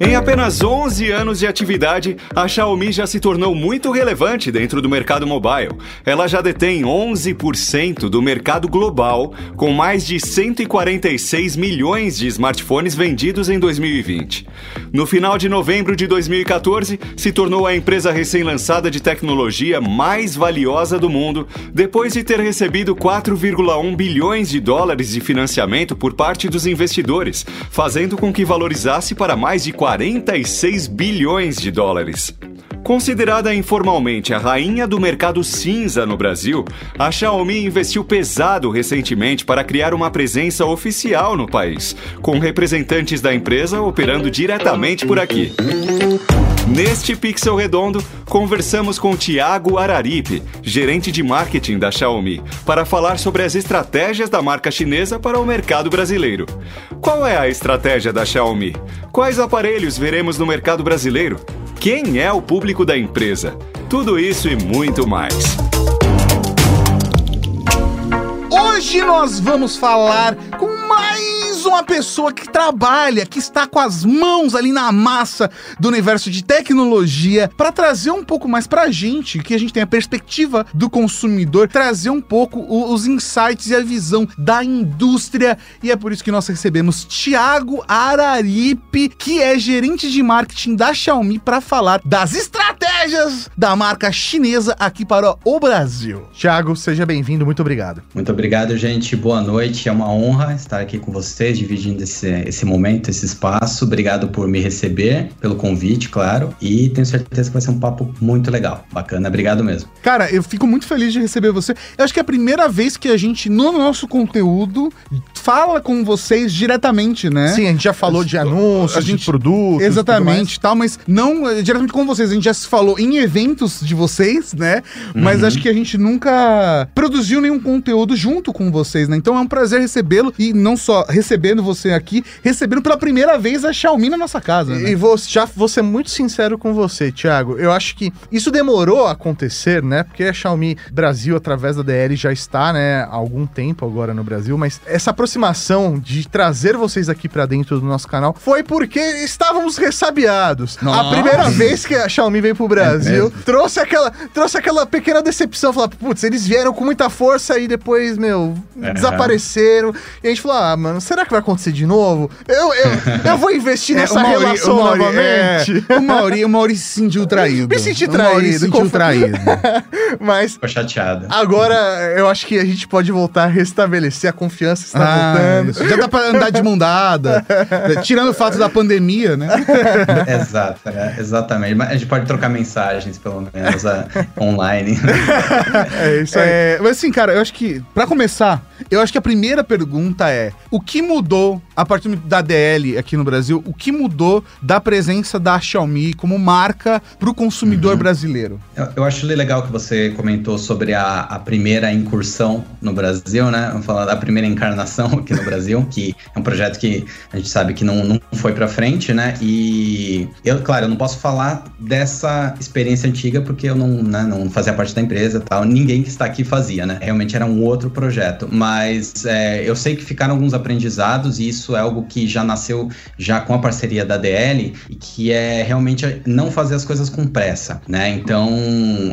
Em apenas 11 anos de atividade, a Xiaomi já se tornou muito relevante dentro do mercado mobile. Ela já detém 11% do mercado global, com mais de 146 milhões de smartphones vendidos em 2020. No final de novembro de 2014, se tornou a empresa recém-lançada de tecnologia mais valiosa do mundo, depois de ter recebido 4,1 bilhões de dólares de financiamento por parte dos investidores, fazendo com que valorizasse para mais de 46 bilhões de dólares. Considerada informalmente a rainha do mercado cinza no Brasil, a Xiaomi investiu pesado recentemente para criar uma presença oficial no país, com representantes da empresa operando diretamente por aqui. Neste Pixel Redondo, conversamos com Tiago Araripe, gerente de marketing da Xiaomi, para falar sobre as estratégias da marca chinesa para o mercado brasileiro. Qual é a estratégia da Xiaomi? Quais aparelhos veremos no mercado brasileiro? Quem é o público da empresa? Tudo isso e muito mais. Hoje nós vamos falar com mais uma pessoa que trabalha, que está com as mãos ali na massa do universo de tecnologia para trazer um pouco mais pra gente, que a gente tem a perspectiva do consumidor, trazer um pouco os insights e a visão da indústria. E é por isso que nós recebemos Thiago Araripe, que é gerente de marketing da Xiaomi para falar das estratégias da marca chinesa aqui para o Brasil. Thiago, seja bem-vindo, muito obrigado. Muito obrigado, gente. Boa noite. É uma honra estar aqui com vocês, dividindo esse, esse momento, esse espaço. Obrigado por me receber, pelo convite, claro. E tenho certeza que vai ser um papo muito legal. Bacana. Obrigado mesmo. Cara, eu fico muito feliz de receber você. Eu acho que é a primeira vez que a gente, no nosso conteúdo, fala com vocês diretamente, né? Sim, a gente já falou de anúncios, A gente- de produtos. Exatamente, tal, mas não eh, diretamente com vocês. A gente já se falou em eventos de vocês, né? Mas acho que a gente nunca produziu nenhum conteúdo junto com vocês, né? Então é um prazer recebê-lo e não só recebendo você aqui, recebendo pela primeira vez a Xiaomi na nossa casa. né? E vou, já vou ser muito sincero com você, Thiago. Eu acho que isso demorou a acontecer, né? Porque a Xiaomi Brasil, através da DL, já está, né, há algum tempo agora no Brasil, mas essa aproximação de trazer vocês aqui pra dentro do nosso canal foi porque estávamos ressabiados. A Nossa. primeira vez que a Xiaomi veio pro Brasil, mesmo? trouxe aquela, trouxe aquela pequena decepção, falar, putz, eles vieram com muita força e depois, meu, É. desapareceram. E a gente falou, ah, mano, será que vai acontecer de novo? Eu, eu, eu vou investir nessa É, Mauri- relação o Mauri- novamente. é, o Mauri, o Mauri se sentiu traído. Me senti O Mauri traído, se sentiu conf- traído. Mas Ficou chateado. agora eu acho que a gente pode voltar a restabelecer a confiança está Ah, voltando. isso. Já dá pra andar de mão dada. Tirando o fato da pandemia, né? Exato, é, exatamente. Mas a gente pode trocar mensagens, pelo menos, é, online. É isso aí. É, mas assim, cara, eu acho que, pra começar, eu acho que a primeira pergunta é: o que mudou a partir da DL aqui no Brasil? O que mudou da presença da Xiaomi como marca pro consumidor brasileiro? Eu, eu acho legal que você comentou sobre a, a primeira incursão no Brasil, né? Vamos falar da primeira encarnação aqui no Brasil, que é um projeto que a gente sabe que não, não foi pra frente, né? E eu, claro, eu não posso falar dessa experiência antiga porque eu não, né, não fazia parte da empresa e tal. Ninguém que está aqui fazia, né? Realmente era um outro projeto. Mas é, eu sei que ficaram alguns aprendizados e isso é algo que já nasceu já com a parceria da DL e que é realmente não fazer as coisas com pressa, né? Então,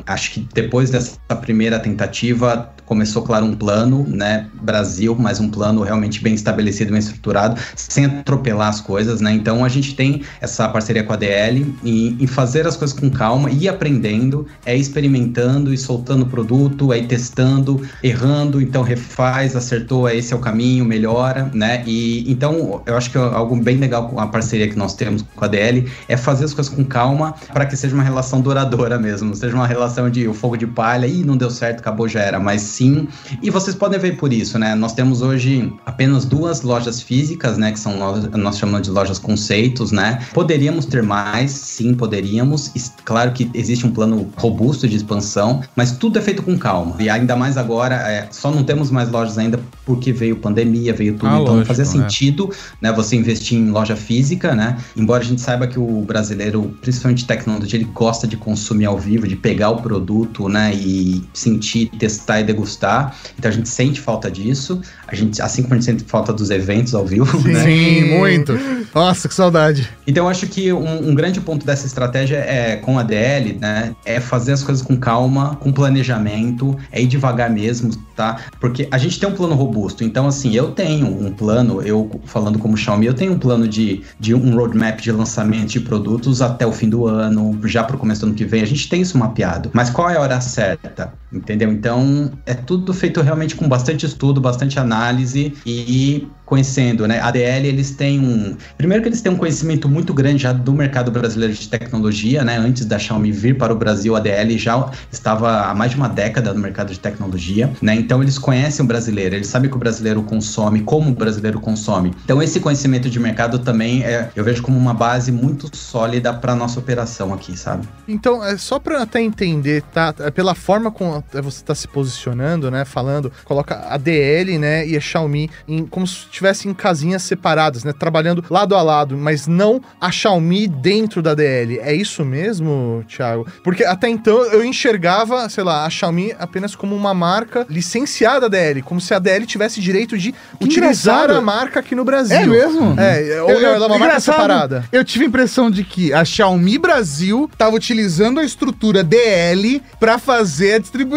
acho que depois dessa primeira tentativa começou, claro, um plano, né? Brasil, mas um plano realmente bem estabelecido, bem estruturado, sem atropelar as coisas, né? Então, a gente tem essa parceria com a DL em, fazer as coisas com calma, ir aprendendo, é experimentando e soltando o produto, é ir testando, errando, então refaz, acertou, é esse é o caminho, melhora, né? E então, eu acho que algo bem legal com a parceria que nós temos com a DL é fazer as coisas com calma para que seja uma relação duradoura mesmo, seja uma relação de o fogo de palha, e não deu certo, acabou, já era, mas sim. E vocês podem ver por isso, né? Nós temos hoje apenas duas lojas físicas, né? Que são lojas, nós chamamos de lojas conceitos, né? Poderíamos ter mais, sim, poderíamos. Claro que existe um plano robusto de expansão, mas tudo é feito com calma. E ainda mais agora, é, só não temos mais lojas ainda porque veio pandemia, veio tudo. Ah, então lógico, fazia né? sentido né, você investir em loja física, né? Embora a gente saiba que o brasileiro, principalmente tecnologia, ele gosta de consumir ao vivo, de pegar o produto, né? E sentir, testar e degustar. Então a gente sente falta disso. A gente, assim como a gente sente falta dos eventos ao vivo, Sim, né? Sim, muito. Nossa, que saudade. Então eu acho que um, um, grande ponto dessa estratégia é com a DL, né? É fazer as coisas com calma, com planejamento, é ir devagar mesmo, tá? Porque a gente tem um plano robusto. Então, assim, eu tenho um plano, eu falando como Xiaomi, eu tenho um plano de, de um roadmap de lançamento de produtos até o fim do ano, já para o começo do ano que vem. A gente tem isso mapeado. Mas qual é a hora certa? Entendeu? Então, é tudo feito realmente com bastante estudo, bastante análise e conhecendo, né? A DL, eles têm um. Primeiro que eles têm um conhecimento muito grande já do mercado brasileiro de tecnologia, né? Antes da Xiaomi vir para o Brasil, a DL já estava há mais de uma década no mercado de tecnologia, né? Então eles conhecem o brasileiro, eles sabem que o brasileiro consome, como o brasileiro consome. Então esse conhecimento de mercado também é, eu vejo como uma base muito sólida para nossa operação aqui, sabe? Então, é só para até entender, tá? É pela forma como você está se posicionando, né? Falando, coloca a DL, né? E a Xiaomi em, como se estivessem em casinhas separadas, né? Trabalhando lado a lado, mas não a Xiaomi dentro da DL. É isso mesmo, Thiago? Porque até então eu enxergava, sei lá, a Xiaomi apenas como uma marca licenciada da DL, como se a DL tivesse direito de que utilizar engraçado. a marca aqui no Brasil. É mesmo? É, ou eu, ela é uma marca separada. Eu tive a impressão de que a Xiaomi Brasil estava utilizando a estrutura DL para fazer a distribuição.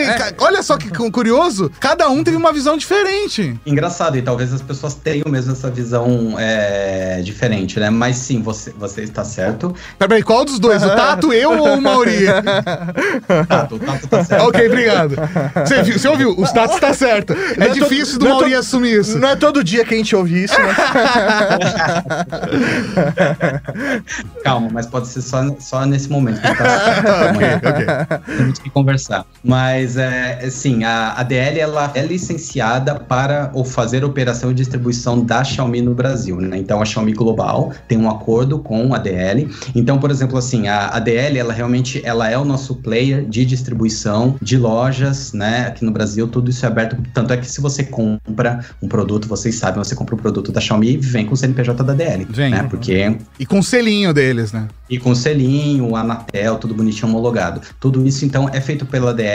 É. Olha só que curioso, cada um teve uma visão diferente. Engraçado, e talvez as pessoas tenham mesmo essa visão é, diferente, né? Mas sim, você, você está certo. Peraí, qual dos dois? O Tato, eu ou o Mauri? Tato, o Tato tá certo. ok, obrigado. Você, viu, você ouviu? O Tato está certo. É, é difícil do Mauri é assumir isso. Não é todo dia que a gente ouve isso, né? Calma, mas pode ser só, só nesse momento que a gente tá ok, ok. Temos que conversar. Mas, é, assim, a, a DL, ela é licenciada para ou fazer operação de distribuição da Xiaomi no Brasil, né? Então, a Xiaomi Global tem um acordo com a DL. Então, por exemplo, assim, a, a DL, ela realmente, ela é o nosso player de distribuição de lojas, né? Aqui no Brasil, tudo isso é aberto. Tanto é que se você compra um produto, vocês sabem, você compra um produto da Xiaomi, vem com o CNPJ da DL. Vem. Né? Porque... E com o selinho deles, né? E com o selinho, Anatel, tudo bonitinho homologado. Tudo isso, então, é feito pela DL.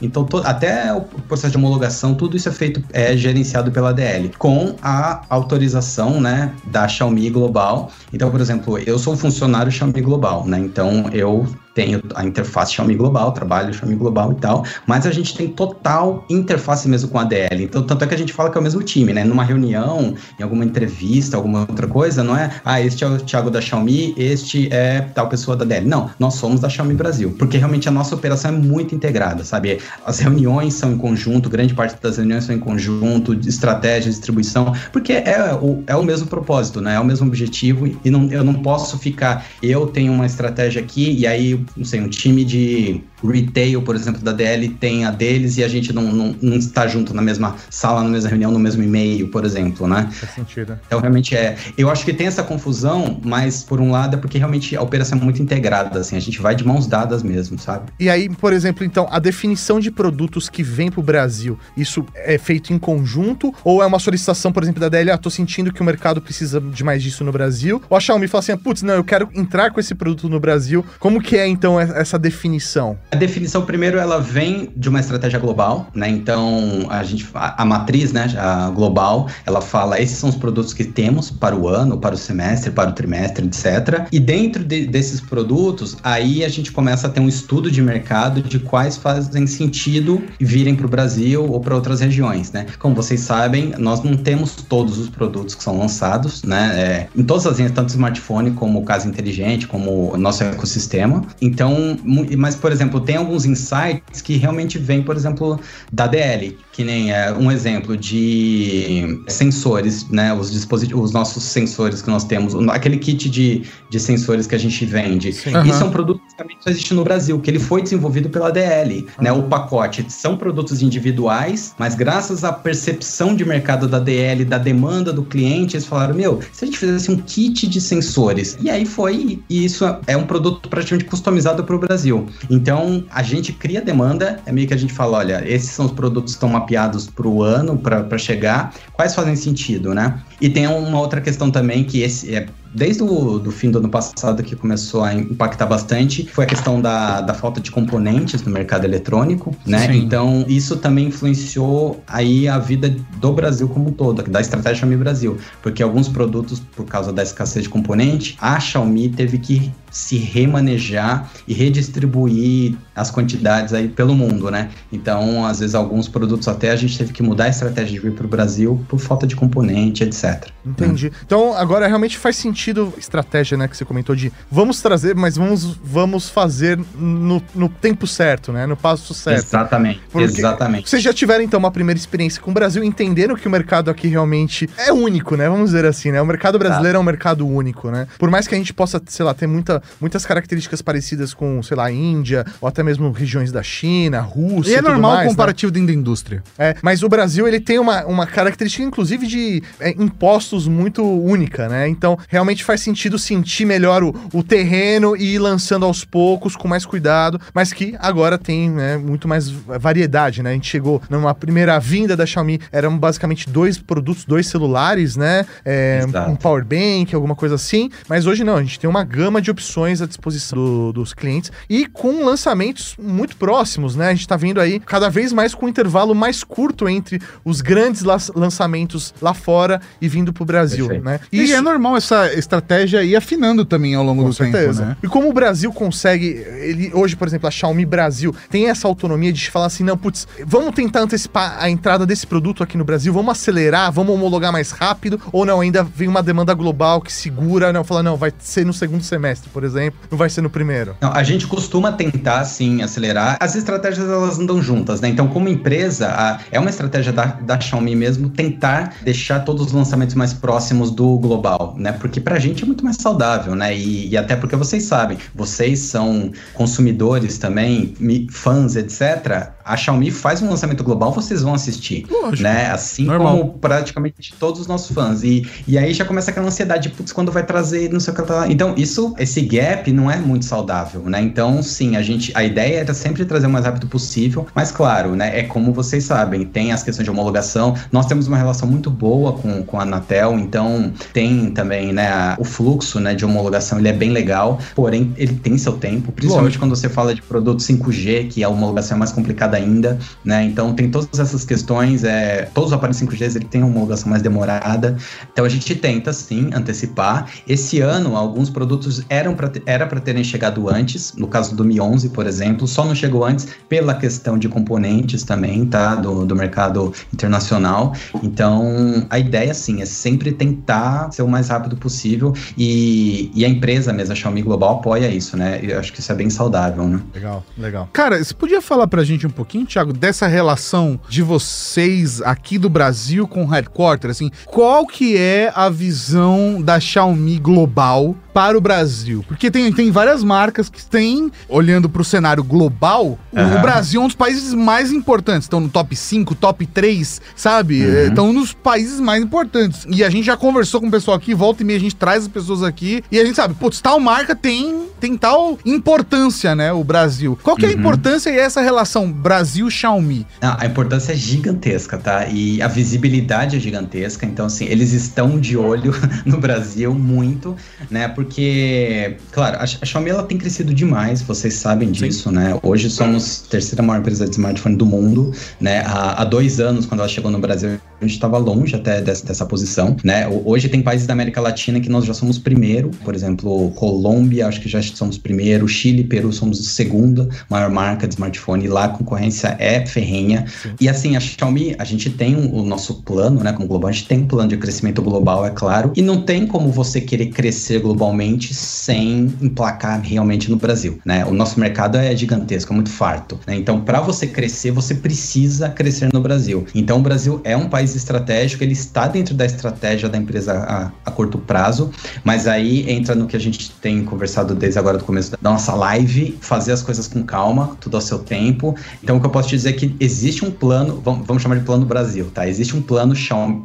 Então, to... até o processo de homologação, tudo isso é feito, é gerenciado pela DL. Com a autorização, né, da Xiaomi Global. Então, por exemplo, eu sou funcionário Xiaomi Global, né? Então, eu tenho a interface Xiaomi Global, trabalho Xiaomi Global e tal, mas a gente tem total interface mesmo com a DL. Então, tanto é que a gente fala que é o mesmo time, né? Numa reunião, em alguma entrevista, alguma outra coisa, não é, ah, este é o Thiago da Xiaomi, este é tal pessoa da DL. Não, nós somos da Xiaomi Brasil, porque realmente a nossa operação é muito integrada, sabe? As reuniões são em conjunto, grande parte das reuniões são em conjunto, estratégia, distribuição, porque é o, é o mesmo propósito, né? É o mesmo objetivo e não, eu não posso ficar, eu tenho uma estratégia aqui e aí não sei, um time de retail, por exemplo, da DL tem a deles e a gente não, não, não está junto na mesma sala, na mesma reunião, no mesmo e-mail, por exemplo, né? Faz sentido. Então, realmente é. Eu acho que tem essa confusão, mas por um lado é porque realmente a operação é muito integrada, assim, a gente vai de mãos dadas mesmo, sabe? E aí, por exemplo, então, a definição de produtos que vem para o Brasil, isso é feito em conjunto ou é uma solicitação, por exemplo, da DL, ah, tô sentindo que o mercado precisa de mais disso no Brasil? Ou a Xiaomi fala assim, putz, não, eu quero entrar com esse produto no Brasil. Como que é, então, essa definição? A definição, primeiro, ela vem de uma estratégia global, né? Então, a gente, a, a, matriz, né, a global, ela fala, esses são os produtos que temos para o ano, para o semestre, para o trimestre, etc. E dentro de, desses produtos, aí a gente começa a ter um estudo de mercado de quais fazem sentido virem para o Brasil ou para outras regiões, né? Como vocês sabem, nós não temos todos os produtos que são lançados, né? É, em todas as linhas, tanto smartphone como casa inteligente, como nosso ecossistema. Então, mas, por exemplo, tem alguns insights que realmente vêm, por exemplo, da DL, que nem é um exemplo de sensores, né? Os dispositivos, os nossos sensores que nós temos, aquele kit de, de sensores que a gente vende. Uhum. Isso é um produto que também só existe no Brasil, que ele foi desenvolvido pela DL, uhum. né? O pacote são produtos individuais, mas graças à percepção de mercado da DL, da demanda do cliente, eles falaram: meu, se a gente fizesse um kit de sensores, e aí foi, e isso é um produto praticamente customizado para o Brasil. Então, a gente cria demanda, é meio que a gente fala, olha, esses são os produtos que estão mapeados para o ano, para chegar, quais fazem sentido, né? E tem uma outra questão também que esse é desde o do fim do ano passado que começou a impactar bastante foi a questão da, da falta de componentes no mercado eletrônico, né? Sim. Então, isso também influenciou aí a vida do Brasil como um todo, da estratégia Xiaomi Brasil, porque alguns produtos, por causa da escassez de componente, a Xiaomi teve que se remanejar e redistribuir as quantidades aí pelo mundo, né? Então, às vezes, alguns produtos até a gente teve que mudar a estratégia de vir para o Brasil por falta de componente, etc. Entendi. Hum. Então, agora realmente faz sentido a estratégia, né, que você comentou de vamos trazer, mas vamos, vamos fazer no, no tempo certo, né? No passo certo. Exatamente. Porque exatamente. Vocês já tiveram, então, uma primeira experiência com o Brasil, entenderam que o mercado aqui realmente é único, né? Vamos dizer assim, né? O mercado brasileiro tá. é um mercado único, né? Por mais que a gente possa, sei lá, ter muita muitas características parecidas com, sei lá, Índia, ou até mesmo regiões da China, Rússia. E é normal mais, o né? comparativo né? dentro da indústria. É, mas o Brasil, ele tem uma, uma característica, inclusive, de é, impostos muito única, né? Então, realmente faz sentido sentir melhor o, o terreno e ir lançando aos poucos, com mais cuidado, mas que agora tem né, muito mais variedade, né? A gente chegou numa primeira vinda da Xiaomi, eram basicamente dois produtos, dois celulares, né? É, um power bank, alguma coisa assim, mas hoje não, a gente tem uma gama de opções opções à disposição do, dos clientes e com lançamentos muito próximos, né? A gente tá vendo aí cada vez mais com um intervalo mais curto entre os grandes lançamentos lá fora e vindo pro Brasil, Perfeito. né? E é normal essa estratégia ir afinando também ao longo com do certeza. tempo, né? E como o Brasil consegue, ele hoje, por exemplo, a Xiaomi Brasil tem essa autonomia de falar assim, não, putz, vamos tentar antecipar a entrada desse produto aqui no Brasil, vamos acelerar, vamos homologar mais rápido, ou não, ainda vem uma demanda global que segura, não, fala, não, vai ser no segundo semestre, por exemplo, não vai ser no primeiro? Não, a gente costuma tentar, sim, acelerar. As estratégias, elas andam juntas, né? Então, como empresa, a, é uma estratégia da, da Xiaomi mesmo tentar deixar todos os lançamentos mais próximos do global, né? Porque pra gente é muito mais saudável, né? E, e até porque vocês sabem, vocês são consumidores também, fãs, etc. A Xiaomi faz um lançamento global, vocês vão assistir, Lógico. né? Assim Normal. como praticamente todos os nossos fãs. E, e aí já começa aquela ansiedade, putz, quando vai trazer, não sei o que tá. Então, isso, esse gap não é muito saudável, né? Então, sim, a gente, a ideia era sempre trazer o mais rápido possível, mas claro, né? É como vocês sabem, tem as questões de homologação. Nós temos uma relação muito boa com, com a Anatel, então tem também, né, a, o fluxo, né, de homologação, ele é bem legal, porém ele tem seu tempo, principalmente Lógico. quando você fala de produto 5G, que a homologação é mais complicada ainda, né? Então tem todas essas questões, é, todos os aparelhos 5G ele tem uma homologação mais demorada. Então a gente tenta sim antecipar. Esse ano alguns produtos eram para era para terem chegado antes, no caso do Mi 11, por exemplo, só não chegou antes pela questão de componentes também, tá? Do, do mercado internacional. Então, a ideia, sim, é sempre tentar ser o mais rápido possível e, e a empresa mesmo, a Xiaomi Global, apoia isso, né? Eu acho que isso é bem saudável, né? Legal, legal. Cara, você podia falar pra gente um pouquinho, Thiago, dessa relação de vocês aqui do Brasil com o headquarter, assim, qual que é a visão da Xiaomi Global para o Brasil? Porque tem, tem várias marcas que têm, olhando para o cenário global, uhum. o Brasil é um dos países mais importantes. Estão no top 5, top 3, sabe? Uhum. Estão nos países mais importantes. E a gente já conversou com o pessoal aqui, volta e meia a gente traz as pessoas aqui e a gente sabe, putz, tal marca tem, tem tal importância, né? O Brasil. Qual que é a uhum. importância e essa relação Brasil-Xiaomi? a importância é gigantesca, tá? E a visibilidade é gigantesca. Então, assim, eles estão de olho no Brasil muito, né? Porque porque, claro, a, Xiaomi ela tem crescido demais, vocês sabem disso, Sim. né? Hoje somos a terceira maior empresa de smartphone do mundo, né? Há, há dois anos, quando ela chegou no Brasil, a gente estava longe até dessa, dessa, posição, né? Hoje tem países da América Latina que nós já somos primeiro, por exemplo, Colômbia, acho que já somos primeiro, Chile, Peru somos a segunda maior marca de smartphone, e lá a concorrência é ferrenha. Sim. E assim, a Xiaomi, a gente tem o nosso plano, né? Como global, a gente tem um plano de crescimento global, é claro, e não tem como você querer crescer globalmente globalmente sem emplacar realmente no Brasil, né? O nosso mercado é gigantesco, é muito farto, né? Então, para você crescer, você precisa crescer no Brasil. Então, o Brasil é um país estratégico, ele está dentro da estratégia da empresa a, a curto prazo, mas aí entra no que a gente tem conversado desde agora do começo da nossa live, fazer as coisas com calma, tudo ao seu tempo. Então, o que eu posso te dizer é que existe um plano, vamos, chamar de plano Brasil, tá? Existe um plano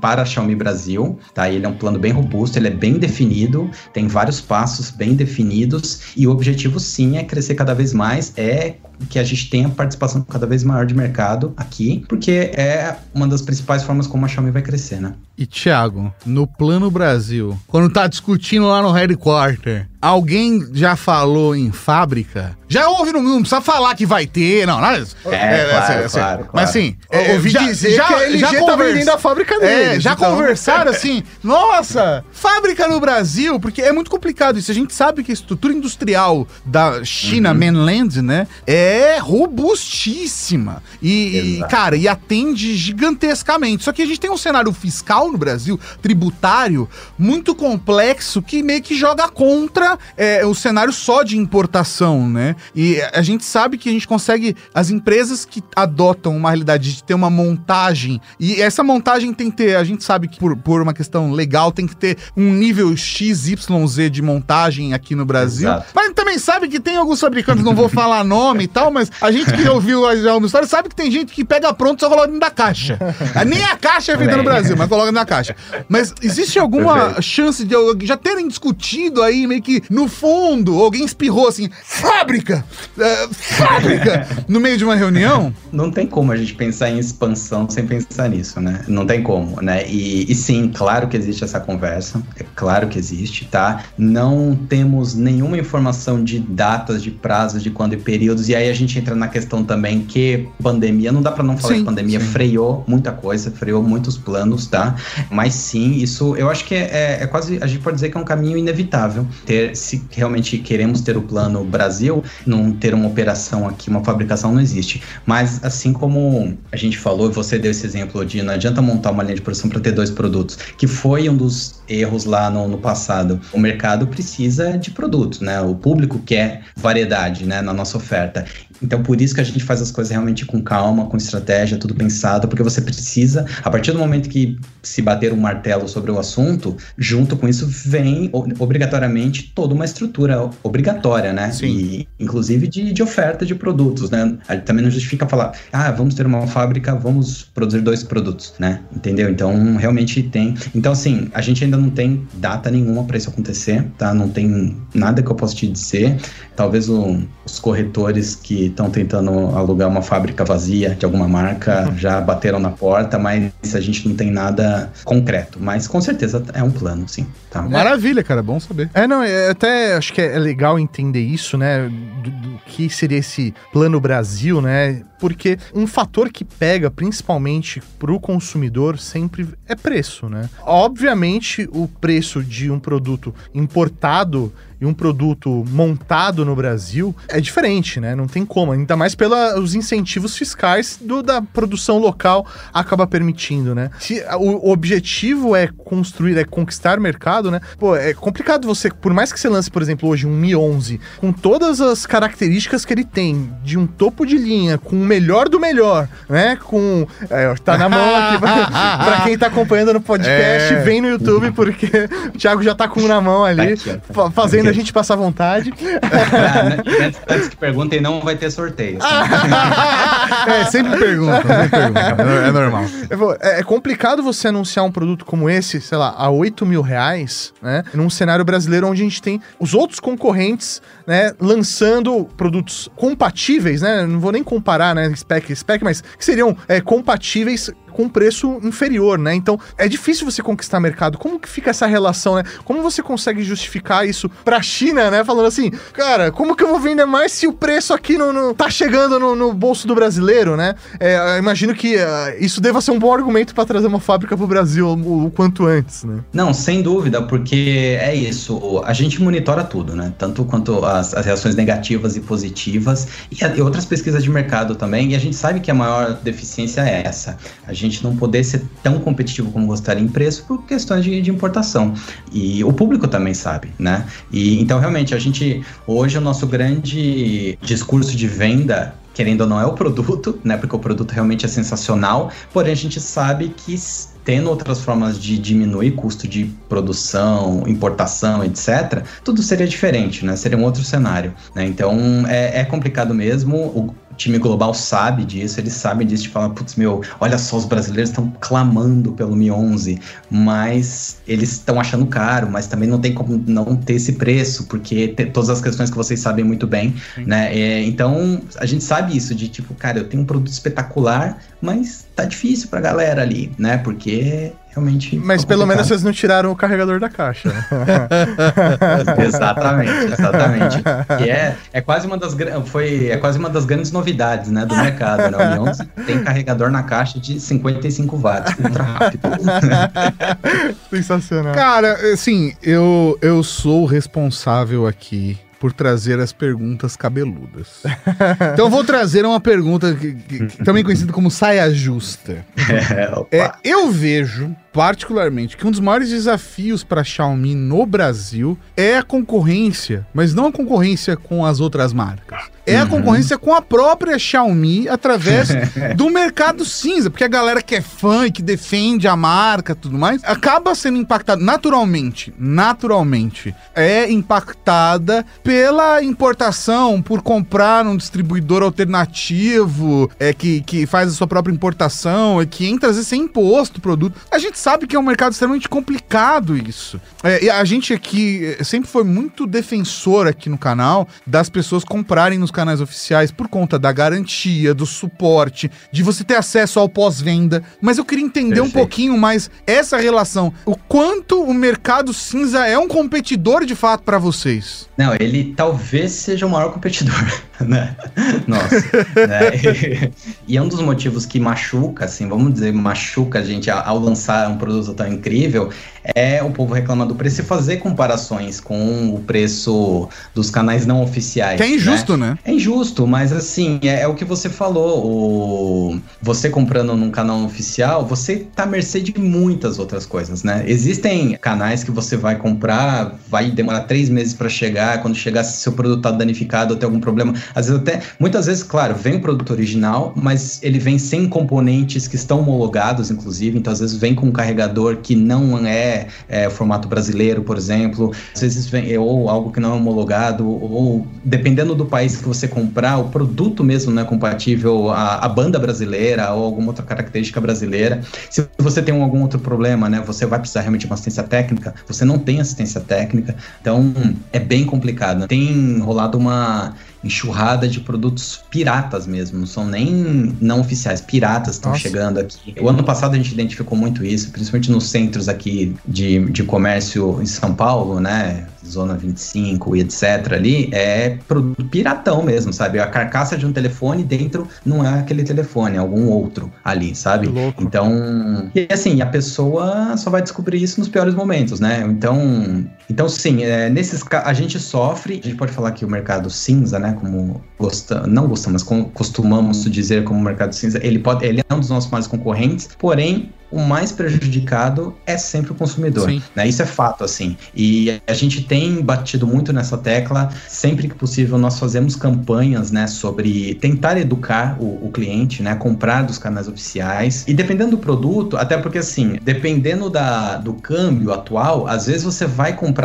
para a Xiaomi Brasil, tá? Ele é um plano bem robusto, ele é bem definido, tem vários vários passos bem definidos e o objetivo sim é crescer cada vez mais, é que a gente tenha participação cada vez maior de mercado aqui, porque é uma das principais formas como a Xiaomi vai crescer, né? E Thiago, no plano Brasil, quando tá discutindo lá no headquarter, alguém já falou em fábrica? Já houve, não, não precisa falar que vai ter, não, nada disso. É, é, claro, é, claro, Mas assim, é, ouvi já, dizer já, que a LG já tá conversa, vendendo a fábrica dele. É, já então. conversaram assim, nossa, fábrica no Brasil, porque é muito complicado isso. A gente sabe que a estrutura industrial da China uhum. mainland, né, é robustíssima. E, cara, e atende gigantescamente. Só que a gente tem um cenário fiscal no Brasil, tributário, muito complexo, que meio que joga contra é, o cenário só de importação, né? E a gente sabe que a gente consegue, as empresas que adotam uma realidade de ter uma montagem, e essa montagem tem que ter, a gente sabe que por, por uma questão legal, tem que ter um nível XYZ de montagem aqui no Brasil. Exato. Mas também sabe que tem alguns fabricantes, não vou falar nome e tal, mas a gente que ouviu já uma história sabe que tem gente que pega pronto e só coloca dentro da caixa. Nem a caixa é feita no Brasil, mas coloca na caixa. Mas existe alguma chance de já terem discutido aí, meio que no fundo, alguém espirrou assim, fábrica! Uh, fábrica! no meio de uma reunião? Não tem como a gente pensar em expansão sem pensar nisso, né? Não tem como, né? E, e sim, claro que existe essa conversa, é claro que existe, tá? Não temos nenhuma informação de datas, de prazos, de quando e períodos, e aí a gente entra na questão também que pandemia, não dá para não falar sim, que pandemia sim. freou muita coisa, freou muitos planos, tá? Mas sim, isso eu acho que é, é, é, quase, a gente pode dizer que é um caminho inevitável. Ter, se realmente queremos ter o plano Brasil, não ter uma operação aqui, uma fabricação não existe. Mas assim como a gente falou, e você deu esse exemplo de não adianta montar uma linha de produção para ter dois produtos, que foi um dos erros lá no, no passado. O mercado precisa de produtos, né? O público quer variedade, né, na nossa oferta. Então, por isso que a gente faz as coisas realmente com calma, com estratégia, tudo pensado, porque você precisa, a partir do momento que se bater um martelo sobre o assunto, junto com isso vem obrigatoriamente toda uma estrutura obrigatória, né? Sim. E, inclusive de, de oferta de produtos, né? Também não justifica falar, ah, vamos ter uma fábrica, vamos produzir dois produtos, né? Entendeu? Então, realmente tem. Então, assim, a gente ainda não tem data nenhuma para isso acontecer, tá? Não tem nada que eu possa te dizer. Talvez o, os corretores que estão tentando alugar uma fábrica vazia de alguma marca uhum. já bateram na porta, mas a gente não tem nada concreto. Mas com certeza é um plano, sim. Tá? Maravilha, cara, bom saber. É, não, é, até acho que é legal entender isso, né? Do, do que seria esse plano Brasil, né? Porque um fator que pega principalmente para o consumidor sempre é preço, né? Obviamente, o preço de um produto importado e um produto montado no Brasil é diferente, né? Não tem como, ainda mais pelos incentivos fiscais do, da produção local acaba permitindo, né? Se o, o objetivo é construir, é conquistar mercado, né? Pô, é complicado você, por mais que você lance, por exemplo, hoje um Mi 11, com todas as características que ele tem, de um topo de linha, com o melhor do melhor, né? Com. É, tá na mão aqui pra, pra quem tá acompanhando no podcast, é. vem no YouTube, porque o Thiago já tá com um na mão ali, tá fazendo a gente passar vontade. Ah, antes, antes que perguntem, não vai ter sorteio. é, sempre perguntam, sempre perguntam. É, é normal. É, é, complicado você anunciar um produto como esse, sei lá, a 8 mil reais, né? Num cenário brasileiro onde a gente tem os outros concorrentes, né? Lançando produtos compatíveis, né? Não vou nem comparar, né? Spec, spec, mas que seriam é, compatíveis com preço inferior, né? Então é difícil você conquistar mercado. Como que fica essa relação, né? Como você consegue justificar isso pra China, né? Falando assim, cara, como que eu vou vender mais se o preço aqui não, não tá chegando no, no, bolso do brasileiro, né? É, imagino que uh, isso deva ser um bom argumento para trazer uma fábrica pro Brasil o, o, quanto antes, né? Não, sem dúvida, porque é isso. A gente monitora tudo, né? Tanto quanto as, as reações negativas e positivas e, a, e outras pesquisas de mercado também. E a gente sabe que a maior deficiência é essa. A gente não poder ser tão competitivo como gostaria em preço por questões de, de importação. E o público também sabe, né? E então realmente a gente hoje o nosso grande discurso de venda querendo ou não é o produto, né? Porque o produto realmente é sensacional, porém a gente sabe que tendo outras formas de diminuir custo de produção, importação, etc., tudo seria diferente, né? Seria um outro cenário, né? Então é, é complicado mesmo. O, time global sabe disso, eles sabem disso, de falar, putz, meu, olha só, os brasileiros estão clamando pelo Mi 11, mas eles estão achando caro, mas também não tem como não ter esse preço, porque tem todas as questões que vocês sabem muito bem, Sim. né? É, então, a gente sabe isso, de tipo, cara, eu tenho um produto espetacular, mas tá difícil pra galera ali, né? Porque realmente. Mas pelo menos vocês não tiraram o carregador da caixa. exatamente, exatamente. E é, é quase uma das foi é quase uma das grandes novidades, né, do mercado, né? O 11 tem carregador na caixa de 55 watts, ultra rápido. Sensacional. Cara, assim, eu eu sou responsável aqui por trazer as perguntas cabeludas. então vou trazer uma pergunta que, que, que também conhecida como saia justa. É, é, eu vejo particularmente que um dos maiores desafios para a Xiaomi no Brasil é a concorrência, mas não a concorrência com as outras marcas. É a uhum. concorrência com a própria Xiaomi através do mercado cinza, porque a galera que é fã e que defende a marca tudo mais, acaba sendo impactada naturalmente, naturalmente, é impactada pela importação, por comprar um distribuidor alternativo, é que, que faz a sua própria importação, é que entra às vezes sem imposto o produto. A gente sabe que é um mercado extremamente complicado isso. É, e a gente aqui eh, sempre foi muito defensor aqui no canal das pessoas comprarem nos canais oficiais por conta da garantia, do suporte, de você ter acesso ao pós-venda. Mas eu queria entender Perfeito. um pouquinho mais essa relação. O quanto o mercado cinza é um competidor de fato para vocês? Não, ele talvez seja o maior competidor, né? Nossa. né? E, e, é um dos motivos que machuca, assim, vamos dizer, machuca a gente ao lançar um produto tão incrível, é o povo reclamar do preço e fazer comparações com o preço dos canais não oficiais. Que é injusto, né? né? É injusto, mas assim, é, é, o que você falou. O... Você comprando num canal oficial, você tá à mercê de muitas outras coisas, né? Existem canais que você vai comprar, vai demorar três meses para chegar, quando chegar, se seu produto tá danificado ou tem algum problema. Às vezes até, muitas vezes, claro, vem o produto original, mas ele vem sem componentes que estão homologados, inclusive, então às vezes vem com um carregador que não é é, formato brasileiro, por exemplo, às vezes vem, ou algo que não é homologado, ou dependendo do país que você comprar, o produto mesmo não é compatível à, à banda brasileira ou alguma outra característica brasileira. Se você tem algum outro problema, né, você vai precisar realmente de uma assistência técnica, você não tem assistência técnica, então é bem complicado. Tem rolado uma enxurrada de produtos piratas mesmo, não são nem não oficiais, piratas estão chegando aqui. O ano passado a gente identificou muito isso, principalmente nos centros aqui de, de comércio em São Paulo, né? Zona 25 e etc. ali, é produto piratão mesmo, sabe? A carcaça de um telefone dentro não é aquele telefone, é algum outro ali, sabe? Louco. Então, e assim, a pessoa só vai descobrir isso nos piores momentos, né? Então, então sim, é, nesses a gente sofre, a gente pode falar que o mercado cinza, né? Como gosta, não gostamos, mas costumamos dizer como mercado cinza, ele pode, ele é um dos nossos mais concorrentes, porém o mais prejudicado é sempre o consumidor. Né? Isso é fato, assim. E a gente tem batido muito nessa tecla. Sempre que possível, nós fazemos campanhas né, sobre tentar educar o, o cliente, né, comprar dos canais oficiais. E dependendo do produto, até porque assim, dependendo da, do câmbio atual, às vezes você vai comprar,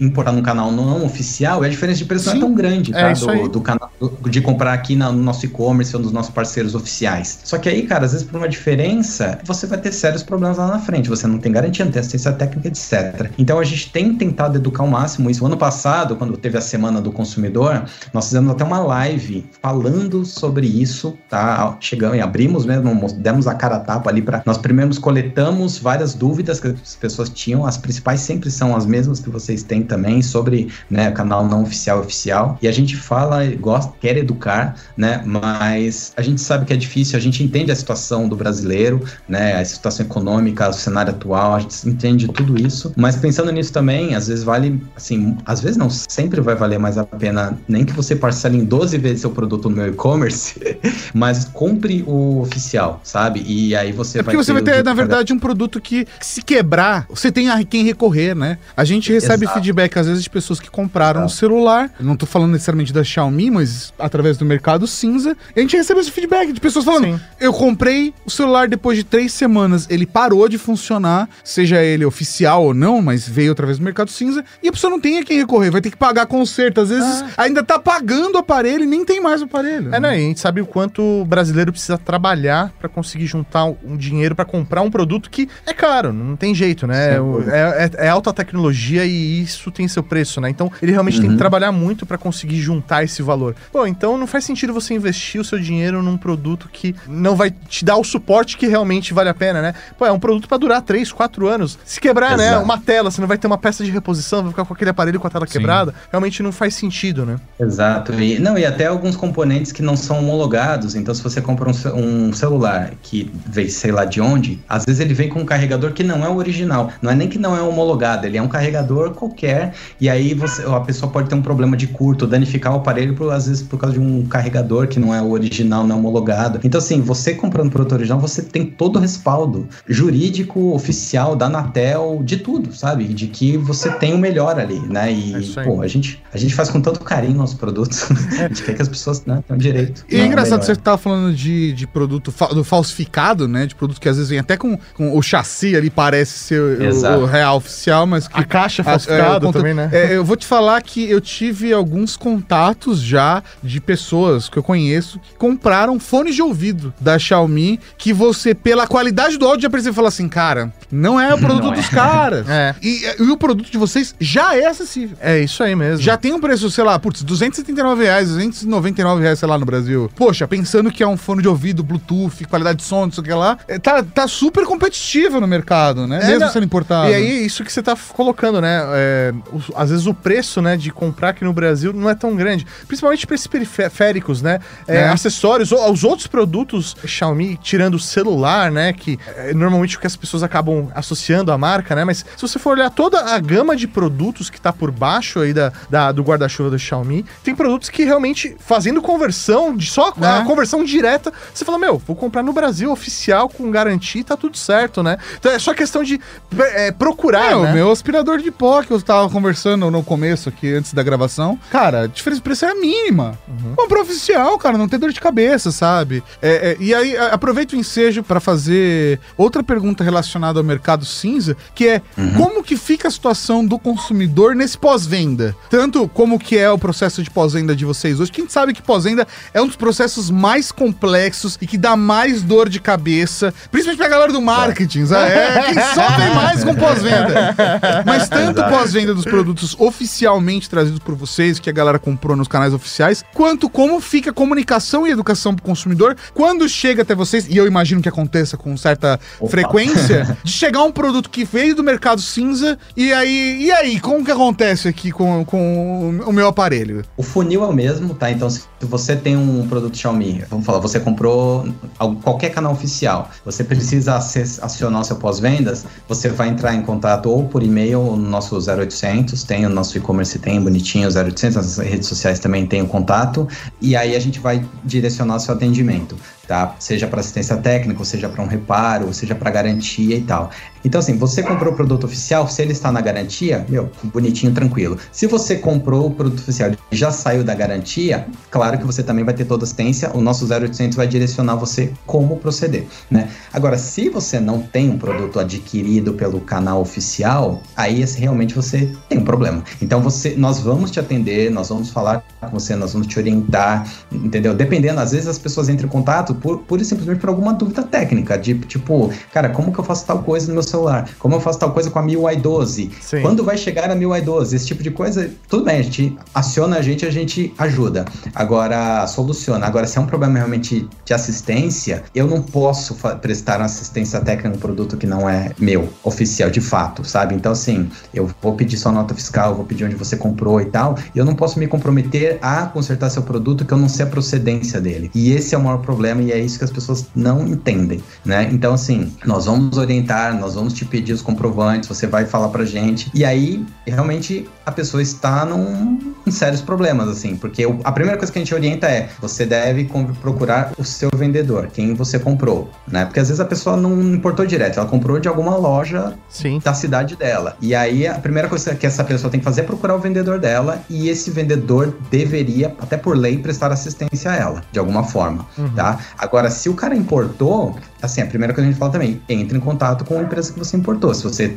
importar num canal não oficial, e a diferença de preço Sim. não é tão grande, é tá? É do, do, canal, de comprar aqui no nosso e-commerce ou nos nossos parceiros oficiais. Só que aí, cara, às vezes por uma diferença, você vai ter sérios problemas lá na frente. Você não tem garantia, não tem assistência técnica, etc. Então a gente tem tentado educar ao máximo isso. O ano passado, quando teve a semana do consumidor, nós fizemos até uma live falando sobre isso, tá? Chegamos e abrimos mesmo, demos a cara a tapa ali para nós primeiro coletamos várias dúvidas que as pessoas tinham. As principais sempre são as mesmas que vocês têm também sobre, né, canal não oficial oficial. E a gente fala, gosta, quer educar, né? Mas a gente sabe que é difícil, a gente entende a situação do brasileiro, né? A situação econômica, o cenário atual, a gente entende tudo isso. Mas pensando nisso também, às vezes vale, assim, às vezes não, sempre vai valer mais a pena, nem que você parcele em 12 vezes seu produto no meu e-commerce, mas compre o oficial, sabe? E aí você é vai porque você vai ter, na verdade, um produto que, que, se quebrar, você tem a quem recorrer, né? A gente recebe Exato. feedback, às vezes, de pessoas que compraram o Exato. celular. Eu não tô falando necessariamente da Xiaomi, mas através do mercado cinza. E a gente recebe esse feedback de pessoas falando: Sim. eu comprei o celular depois de três semanas, ele parou de funcionar, seja ele oficial ou não, mas veio através do mercado cinza, e a pessoa não tem a quem recorrer, vai ter que pagar conserto. Às vezes ainda tá pagando o aparelho e nem tem mais o aparelho. É, não, e a gente sabe o quanto o brasileiro precisa trabalhar pra conseguir juntar um- um dinheiro pra comprar um produto que é caro, não tem jeito, né? Sim. É, é- é alta tecnologia e isso tem seu preço, né? Então ele realmente tem que trabalhar muito pra conseguir juntar esse valor. Pô, então não faz sentido você investir o seu dinheiro num produto que não vai te dar o suporte que realmente vale a pena, né? Pô, é um produto pra durar 3, 4 anos. Se quebrar, né? Exato. Uma tela, você não vai ter uma peça de reposição, vai ficar com aquele aparelho com a tela quebrada. Realmente não faz sentido, né? Exato. E, não, e até alguns componentes que não são homologados. Então, se você compra um, um celular que veio sei lá de onde, às vezes ele vem com um carregador que não é o original. Não é nem que não é homologado, ele é um carregador qualquer. E aí você, a pessoa pode ter um problema de curto, danificar o aparelho, por, às vezes por causa de um carregador que não é o original, não é homologado. Então, assim, você comprando produto original, você tem todo o respaldo jurídico, oficial, da Anatel, de tudo, sabe? De que você tem o melhor ali, né? É E, aí. pô, a gente, a gente faz com tanto carinho nossos produtos. a gente quer que as pessoas né, tenham direito. E é engraçado, melhor. você tava falando de, de produto fa- do falsificado, né? De produto que às vezes vem até com, com o chassi ali, parece ser o- o, real oficial, mas que. A caixa É, o conto- também, né? é, eu vou te falar que eu tive alguns contatos já de pessoas que eu conheço que compraram fones de ouvido da Xiaomi que você, pela qualidade do áudio, já precisa falar assim, cara, não é o produto Não é. dos caras. É. E, e o produto de vocês já é acessível. É isso aí mesmo. Já tem um preço, sei lá, putz, 279 reais, 299 reais, sei lá, no Brasil. Poxa, pensando que é um fone de ouvido, Bluetooth, qualidade de som, não sei o que lá, é, tá, tá super competitiva no mercado, né? É, Mesmo não- sendo importado. E aí, isso que você tá colocando, né? É, às vezes o preço, né, de comprar aqui no Brasil não é tão grande. Principalmente para esses periféricos, né? É, É. Acessórios, ou os outros produtos Xiaomi, tirando o celular, né? Que é normalmente o que as pessoas acabam associando à marca, né? Mas se você for olhar toda a gama de produtos que tá por baixo aí da, da- do guarda-chuva do Xiaomi, tem produtos que realmente, fazendo conversão, de só a É. conversão direta, você fala, meu, vou comprar no Brasil oficial com garantia e tá tudo certo, né? Então é só questão de é, procurar, né? o meu aspirador de pó que eu tava conversando no começo aqui, antes da gravação. Cara, a diferença de preço é mínima. Uhum. Comprou oficial, cara, não tem dor de cabeça, sabe? É, é, e aí, aproveito o ensejo pra fazer outra pergunta relacionada ao mercado cinza, que é como que fica a situação do consumidor nesse pós-venda? Tanto como que é o processo de pós-venda de vocês hoje, que a gente sabe que pós-venda é um dos processos mais complexos e que dá mais dor de cabeça, principalmente pra galera do marketing, sabe? É quem sofre mais com pós-venda. Mas tanto Exato. pós-venda dos produtos oficialmente trazidos por vocês, que a galera comprou nos canais oficiais, quanto como fica a comunicação e educação pro consumidor quando chega até vocês, e eu imagino que aconteça com certa Opa. frequência, de chegar um produto que veio do mercado cinza, e aí, e aí, como que acontece aqui com, com o meu aparelho? O funil é o mesmo, tá? Então, se você tem um produto Xiaomi, vamos falar, você comprou al- qualquer canal oficial, você precisa acess- acionar o seu pós-vendas, você vai entrar em contato ou por e-mail no nosso 0800, tem o nosso e-commerce, tem bonitinho o 0800, nas redes sociais também tem o contato, e aí a gente vai direcionar o seu atendimento, tá? Seja para assistência técnica, seja para um reparo, seja para garantia e tal. Então, assim, você comprou o produto oficial, se ele está na garantia, meu, bonitinho, tranquilo. Se você comprou o produto oficial e já saiu da garantia, claro que você também vai ter toda assistência, o nosso 0800 vai direcionar você como proceder, né? Agora, se você não tem um produto adquirido pelo canal oficial, aí esse, realmente você tem um problema. Então, você, nós vamos te atender, nós vamos falar com você, nós vamos te orientar, entendeu? Dependendo, às vezes as pessoas entram em contato por, e simplesmente por alguma dúvida técnica, de tipo, cara, como que eu faço tal coisa no meu celular? Como eu faço tal coisa com a MIUI 12? Sim. Quando vai chegar a MIUI 12? Esse tipo de coisa, tudo bem, a gente aciona a gente, a gente ajuda. Agora, soluciona. Agora, se é um problema realmente de assistência, eu não posso prestar assistência técnica num produto que não é meu, oficial, de fato, sabe? Então, assim, eu vou pedir sua nota fiscal, eu vou pedir onde você comprou e tal, e eu não posso me comprometer a consertar seu produto produto que eu não sei a procedência dele. E esse é o maior problema e é isso que as pessoas não entendem, né? Então, assim, nós vamos orientar, nós vamos te pedir os comprovantes, você vai falar pra gente. E aí, realmente, a pessoa está num, em sérios problemas, assim, porque o, a primeira coisa que a gente orienta é você deve procurar o seu vendedor, quem você comprou, né? Porque às vezes a pessoa não importou direto, ela comprou de alguma loja Sim. da cidade dela. E aí a primeira coisa que essa pessoa tem que fazer é procurar o vendedor dela e esse vendedor deveria, até por lei, prestar assistência a ela, de alguma forma, uhum. tá? Agora, se o cara importou, assim, a primeira coisa que a gente fala também, entre em contato com a empresa que você importou. Se você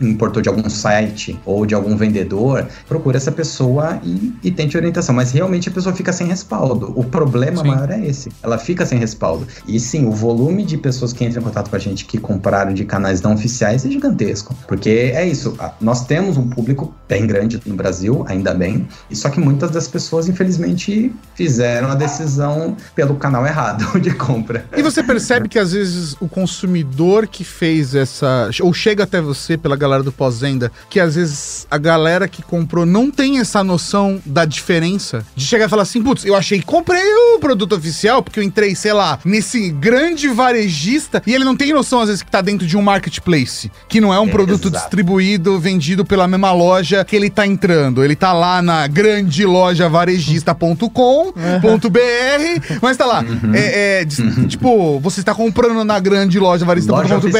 importou de algum site ou de algum vendedor, procure essa pessoa e, e tente orientação. Mas realmente a pessoa fica sem respaldo. O problema sim. maior é esse. Ela fica sem respaldo. E sim, o volume de pessoas que entram em contato com a gente que compraram de canais não oficiais é gigantesco. Porque é isso. Nós temos um público bem grande no Brasil, ainda bem. E só que muitas das pessoas, infelizmente, fizeram a decisão pelo canal errado de compra. E você percebe que às vezes o consumidor que fez essa. ou chega até você pela galera do pós-venda, que às vezes a galera que comprou não tem essa noção da diferença de chegar e falar assim: putz, eu achei que comprei o produto oficial porque eu entrei, sei lá, nesse grande varejista e ele não tem noção às vezes que tá dentro de um marketplace, que não é um é, produto exato. distribuído, vendido pela mesma loja que ele tá entrando. Ele tá lá na grande loja varejista.com.br, mas tá lá. Uhum. É, é, tipo, você está comprando na grande loja varejista.com.br.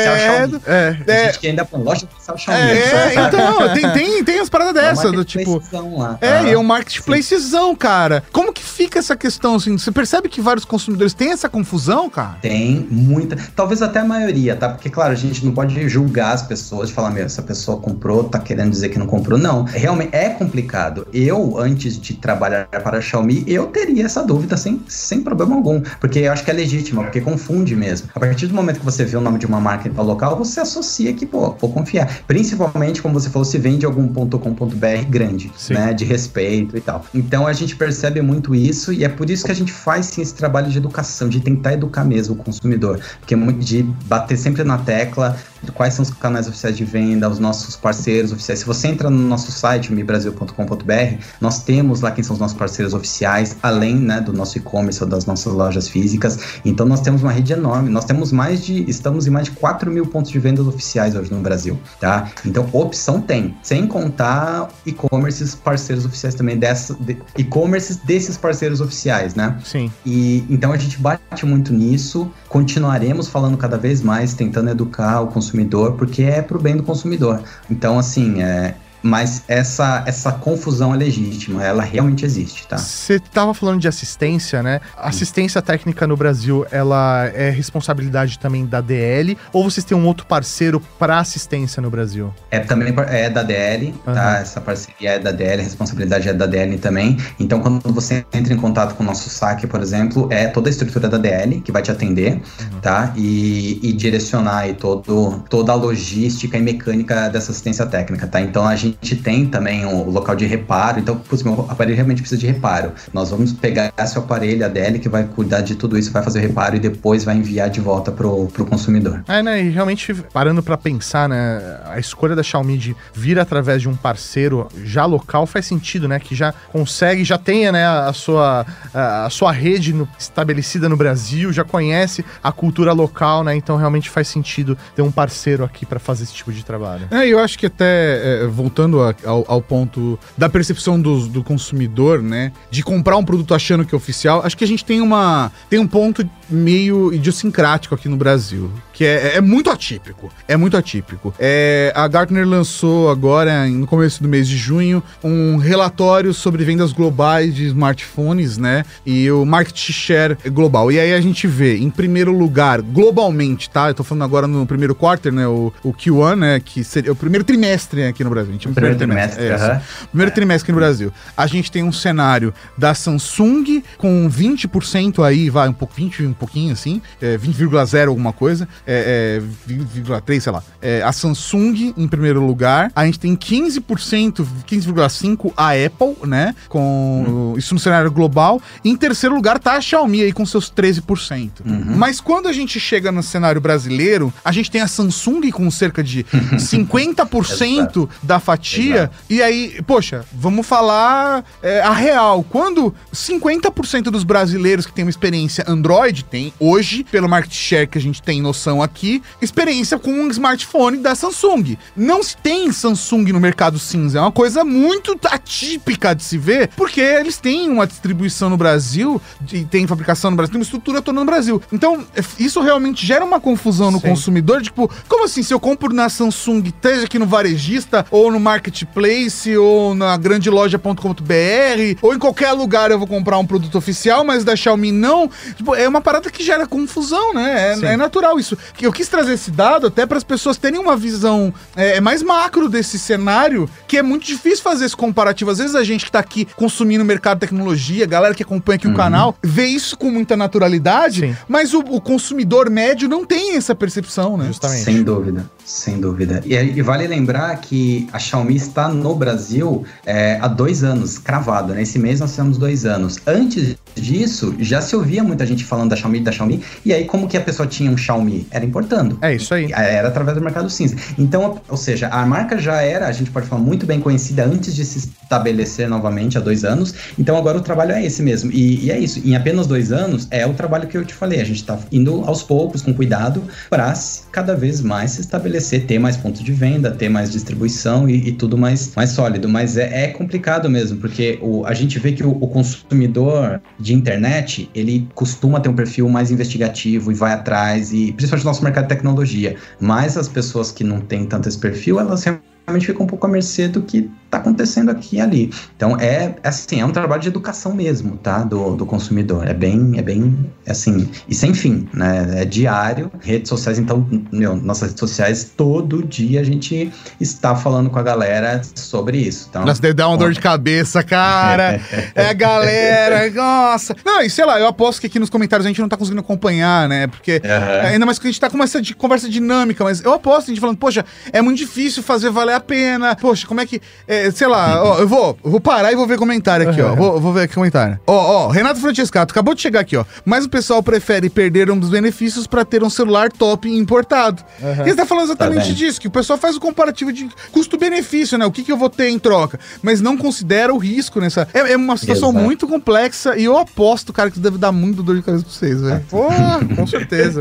É, é. gente que ainda põe loja oficial Xiaomi. É, então, tem, tem, tem as paradas dessa, do tipo. Lá. É, ah, e é um marketplacezão, cara. Como que fica essa questão, assim? Você percebe que vários consumidores têm essa confusão, cara? Tem, muita. Talvez até a maioria, tá? Porque, claro, a gente não pode julgar as pessoas falar, meu, essa pessoa comprou, tá querendo dizer que não comprou. Não, realmente é complicado. Eu, antes de trabalhar para a Xiaomi, eu teria essa dúvida sem, sem problema algum. Porque eu acho que é legítima, porque confunde mesmo. A partir do momento que você vê o nome de uma marca local, você associa que, pô, vou confiar. Principalmente, como você falou, se vende algum .com.br grande, sim. né? De respeito e tal. Então a gente percebe muito isso e é por isso que a gente faz sim esse trabalho de educação, de tentar educar mesmo o consumidor. Porque é de bater sempre na tecla quais são os canais oficiais de venda, os nossos parceiros oficiais. Se você entra no nosso site, mibrasil.com.br, nós temos lá quem são os nossos parceiros oficiais, além né, do nosso e-commerce ou das nossas lojas físicas. Então nós temos uma rede enorme. Nós temos mais de. Estamos em mais de 4 mil pontos de vendas oficiais hoje no Brasil. tá? Então opção tem. Sem contar e-commerces parceiros oficiais também dessa. De, e-commerces desses parceiros oficiais, né? Sim. E então a gente bate muito nisso. Continuaremos falando cada vez mais, tentando educar o consumidor porque é para o bem do consumidor. Então, assim, é, mas essa, essa confusão é legítima, ela realmente existe, tá? Você estava falando de assistência, né? Assistência técnica no Brasil, ela é responsabilidade também da DL ou vocês têm um outro parceiro para assistência no Brasil? É também é da DL, uhum. tá? Essa parceria é da DL, a responsabilidade é da DL também. Então, quando você entra em contato com o nosso saque, por exemplo, é toda a estrutura da DL que vai te atender, uhum. tá? E, e direcionar aí todo, toda a logística e mecânica dessa assistência técnica, tá? Então, a gente gente tem também o local de reparo. Então, putz, meu aparelho realmente precisa de reparo. Nós vamos pegar seu aparelho, a DL, que vai cuidar de tudo isso, vai fazer o reparo e depois vai enviar de volta pro, pro consumidor. É, né? E realmente, parando para pensar, né? A escolha da Xiaomi de vir através de um parceiro já local faz sentido, né? Que já consegue, já tenha, né, a sua, a sua rede no, estabelecida no Brasil, já conhece a cultura local, né? Então realmente faz sentido ter um parceiro aqui para fazer esse tipo de trabalho. É, eu acho que até, é, voltando voltando a, ao, ao, ponto da percepção do, do, consumidor, né? De comprar um produto achando que é oficial, acho que a gente tem uma tem um ponto meio idiosincrático aqui no Brasil, que é, é muito atípico. É muito atípico. É, a Gartner lançou agora, no começo do mês de junho, um relatório sobre vendas globais de smartphones, né? E o market share global. E aí a gente vê, em primeiro lugar, globalmente, tá? Eu tô falando agora no primeiro quarter, né? O, o Q1, né? Que seria o primeiro trimestre aqui no Brasil. A gente Primeiro, primeiro trimestre. trimestre é, uh -huh. Primeiro é. trimestre aqui no Brasil. A gente tem um cenário da Samsung com 20% aí, vai, um pouco, 20, um pouquinho assim, é, 20,0 alguma coisa. É, é, 20,3, sei lá. É, a Samsung em primeiro lugar. A gente tem 15%, 15,5% a Apple, né? Com isso no cenário global. E em terceiro lugar tá a Xiaomi aí com seus 13%. Mas quando a gente chega no cenário brasileiro, a gente tem a Samsung com cerca de 50% da fatia. Exato. E aí, poxa, vamos falar é, a real. Quando 50% dos brasileiros que têm uma experiência Android tem hoje, pelo market share que a gente tem noção aqui, experiência com um smartphone da Samsung. Não tem Samsung no mercado cinza. É uma coisa muito atípica de se ver, porque eles têm uma distribuição no Brasil, e tem fabricação no Brasil, tem uma estrutura toda no Brasil. Então, é, isso realmente gera uma confusão no Sim. consumidor, de, tipo, como assim, se eu compro na Samsung, esteja aqui no varejista, ou no marketplace, ou na grande loja.com.br, ou em qualquer lugar eu vou comprar um produto oficial, mas da Xiaomi não. Tipo, é uma parada que gera confusão, né? É, é natural isso. Que Eu quis trazer esse dado até para as pessoas terem uma visão é, mais macro desse cenário, que é muito difícil fazer esse comparativo. Às vezes a gente que tá aqui consumindo o mercado de tecnologia, galera que acompanha aqui o canal, vê isso com muita naturalidade, Sim. mas o, o consumidor médio não tem essa percepção, né? Justamente. Sem dúvida, sem dúvida. E, e vale lembrar que a Xiaomi está no Brasil é, há dois anos, cravado. Nesse mês nós fizemos dois anos. Antes disso, já se ouvia muita gente falando da Xiaomi, da Xiaomi. E aí, como que a pessoa tinha um Xiaomi? Era importando. É isso aí. Era através do mercado cinza. Então, ou seja, a marca já era, a gente pode falar, muito bem conhecida antes de se estabelecer novamente há dois anos. Então, agora o trabalho é esse mesmo. E, e é isso. Em apenas dois anos, é o trabalho que eu te falei. A gente está indo aos poucos, com cuidado, para cada vez mais se estabelecer, ter mais pontos de venda, ter mais distribuição e, e tudo mais, mais sólido. Mas é, é complicado mesmo, porque o, a gente vê que o, o consumidor de internet, ele costuma ter um perfil mais investigativo e vai atrás, e principalmente no nosso mercado de tecnologia. Mas as pessoas que não têm tanto esse perfil, elas realmente ficam um pouco à mercê do que tá acontecendo aqui e ali. Então é assim, é um trabalho de educação mesmo, tá? Do, do consumidor. É bem, é bem assim, e sem fim, né? É diário, redes sociais, então, meu, nossas redes sociais, todo dia a gente está falando com a galera sobre isso. Então, Nossa, deve dar uma dor de cabeça, cara. É galera, nossa. Não, e sei lá, eu aposto que aqui nos comentários a gente não tá conseguindo acompanhar, né? Porque Aham. ainda mais que a gente tá com essa de- conversa dinâmica, mas eu aposto a gente falando, poxa, é muito difícil fazer valer a pena. Poxa, como é que. é, sei lá, ó, eu vou, vou parar e vou ver comentário aqui, ó. Vou, vou ver aqui comentário. Ó, ó, Renato Francescato, acabou de chegar aqui, ó. Mas o pessoal prefere perder um dos benefícios pra ter um celular top importado. E ele tá falando exatamente vendo? disso, que o pessoal faz o comparativo de custo-benefício, né? O que, que eu vou ter em troca, mas não considera o risco nessa. É, é uma situação Exato. muito complexa e eu aposto, cara, que isso deve dar muito dor de cabeça pra vocês, velho. Pô, com certeza.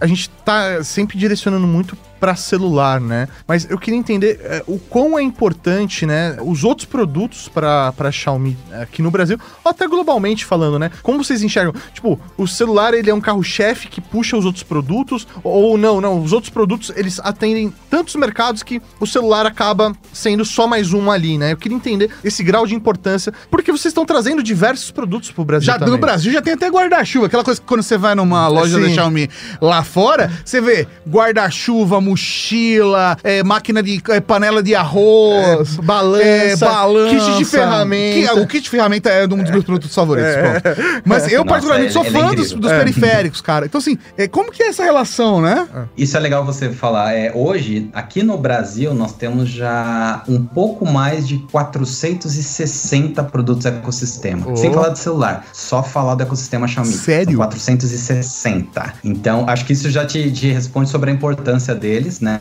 A gente tá sempre direcionando muito para celular, né? Mas eu queria entender é, o quão é importante, né, os outros produtos para Xiaomi aqui no Brasil, ou até globalmente falando, né? Como vocês enxergam? Tipo, o celular ele é um carro-chefe que puxa os outros produtos ou não, não, os outros produtos eles atendem tantos mercados que o celular acaba sendo só mais um ali, né? Eu queria entender esse grau de importância, porque vocês estão trazendo diversos produtos pro Brasil Já também. no Brasil já tem até guarda-chuva, aquela coisa que quando você vai numa loja da Sim. Xiaomi lá fora, você vê guarda-chuva, mochila, é, máquina de é, panela de arroz, É, balança, é, balança, kit de ferramenta. Que- o kit de ferramenta é um dos meus produtos favoritos. pronto. Mas eu Nossa, particularmente ele- sou é fã dos, dos periféricos, cara. Então assim, é, como que é essa relação, né? Isso é legal você falar. É, hoje, aqui no Brasil, nós temos já um pouco mais de 460 produtos ecossistema. Oh. Sem falar do celular, só falar do ecossistema Xiaomi. Sério? São 460. Então, acho que isso já te, te responde sobre a importância deles, né?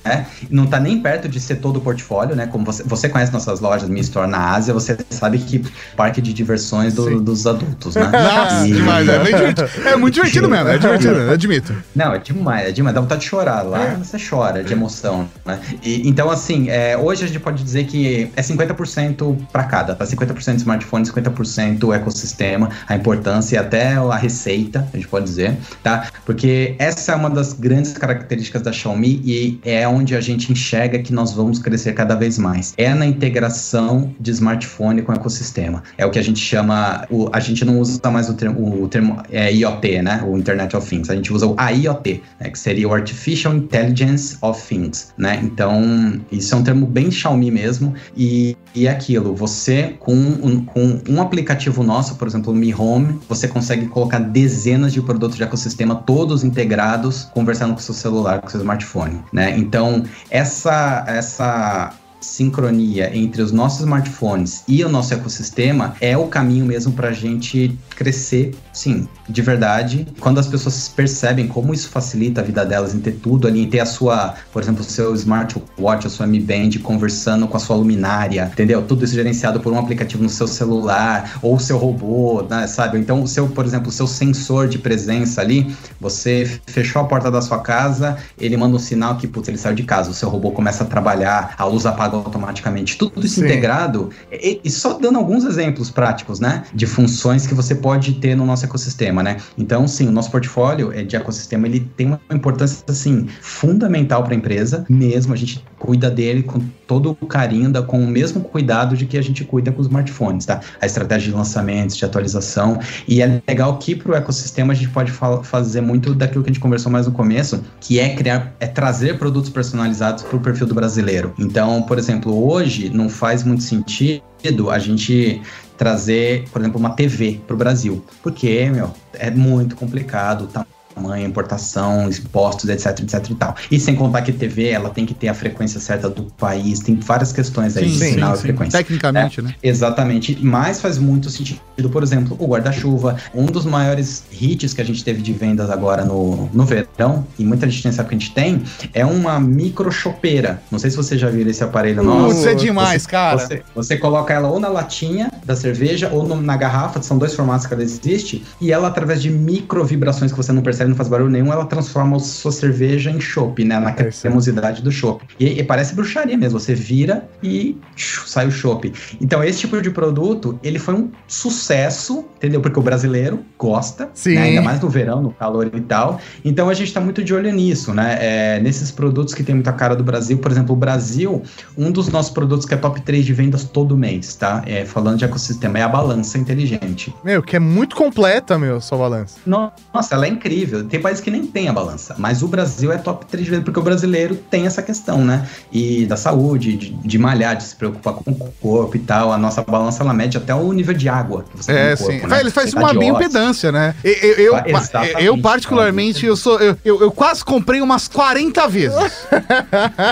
Não tá nem perto de ser todo o portfólio, né? Como você, você conhece nossas lojas Mi Store na Ásia, você sabe que parque de diversões do- dos adultos, né? Nossa, E- demais, é bem divertido. É muito divertido mesmo, é divertido, eu admito. Não, é demais, é demais. Dá vontade de chorar. Lá você chora de emoção, né? E, então, assim, é, hoje a gente pode dizer que é 50% para cada, tá? 50% smartphone, 50% ecossistema, a importância e até a receita, a gente pode dizer, tá? Porque essa é uma das grandes características da Xiaomi e, é onde a gente enxerga que nós vamos crescer cada vez mais. É na integração de smartphone com o ecossistema. É o que a gente chama, o, a gente não usa mais o termo, o termo é, IoT, né? O Internet of Things. A gente usa o AIoT, né? que seria o Artificial Intelligence of Things, né? Então, isso é um termo bem Xiaomi mesmo. E, e é aquilo, você com um, com um aplicativo nosso, por exemplo, o Mi Home, você consegue colocar dezenas de produtos de ecossistema, todos integrados, conversando com seu celular, com seu smartphone, né? Então, essa, essa sincronia entre os nossos smartphones e o nosso ecossistema é o caminho mesmo para a gente crescer, sim, de verdade. Quando as pessoas percebem como isso facilita a vida delas em ter tudo ali, em ter a sua, por exemplo, o seu smartwatch, a sua Mi Band conversando com a sua luminária, entendeu? Tudo isso gerenciado por um aplicativo no seu celular ou o seu robô, né, sabe? Então, o seu, por exemplo, o seu sensor de presença ali, você fechou a porta da sua casa, ele manda um sinal que, putz, ele saiu de casa, o seu robô começa a trabalhar, a luz apaga automaticamente. Tudo isso Sim. integrado, e, e, só dando alguns exemplos práticos, né, de funções que você pode ter no nosso ecossistema, né? Então, sim, o nosso portfólio é de ecossistema, ele tem uma importância, assim, fundamental para a empresa, mesmo, a gente cuida dele com todo o carinho, da, com o mesmo cuidado de que a gente cuida com os smartphones, tá? A estratégia de lançamentos, de atualização, e é legal que para o ecossistema a gente pode fa fazer muito daquilo que a gente conversou mais no começo, que é criar, é trazer produtos personalizados para o perfil do brasileiro. Então, por exemplo, hoje não faz muito sentido a gente trazer, por exemplo, uma TV para o Brasil, porque, meu, é muito complicado, tá tamanho, importação, impostos, etc, etc e tal. E sem contar que TV, ela tem que ter a frequência certa do país, tem várias questões aí sim, de sim, sinal sim, e frequência. Tecnicamente, é, né? Exatamente. Mas faz muito sentido, por exemplo, o guarda-chuva, um dos maiores hits que a gente teve de vendas agora no, no verão, e muita gente nem sabe que a gente tem, é uma micro chopeira. Não sei se você já viu esse aparelho nosso. Isso é demais, você, cara. Você, você, coloca ela ou na latinha da cerveja ou no, na garrafa, são dois formatos que ela existe, e ela, através de micro vibrações que você não percebe, não faz barulho nenhum, ela transforma a sua cerveja em chopp, né? Na cremosidade do chopp. E, e, parece bruxaria mesmo. Você vira e sai o chopp. Então, esse tipo de produto, ele foi um sucesso, entendeu? Porque o brasileiro gosta, Sim. Né? ainda mais no verão, no calor e tal. Então, a gente tá muito de olho nisso, né? É, nesses produtos que tem muita cara do Brasil. Por exemplo, o Brasil, um dos nossos produtos que é top 3 de vendas todo mês, tá? É, falando de ecossistema, é a balança inteligente. Meu, que é muito completa, meu, sua balança. Nossa, ela é incrível. Tem países que nem tem a balança, mas o Brasil é top 3 vezes, porque o brasileiro tem essa questão, né? E da saúde, de, de malhar, de se preocupar com o corpo e tal. A nossa balança, ela mede até o nível de água que você é, tem no corpo, sim. Né? Ele faz uma bioimpedância, né? Eu, eu, eu, eu particularmente, eu sou. Eu, eu, eu, quase comprei umas 40 vezes.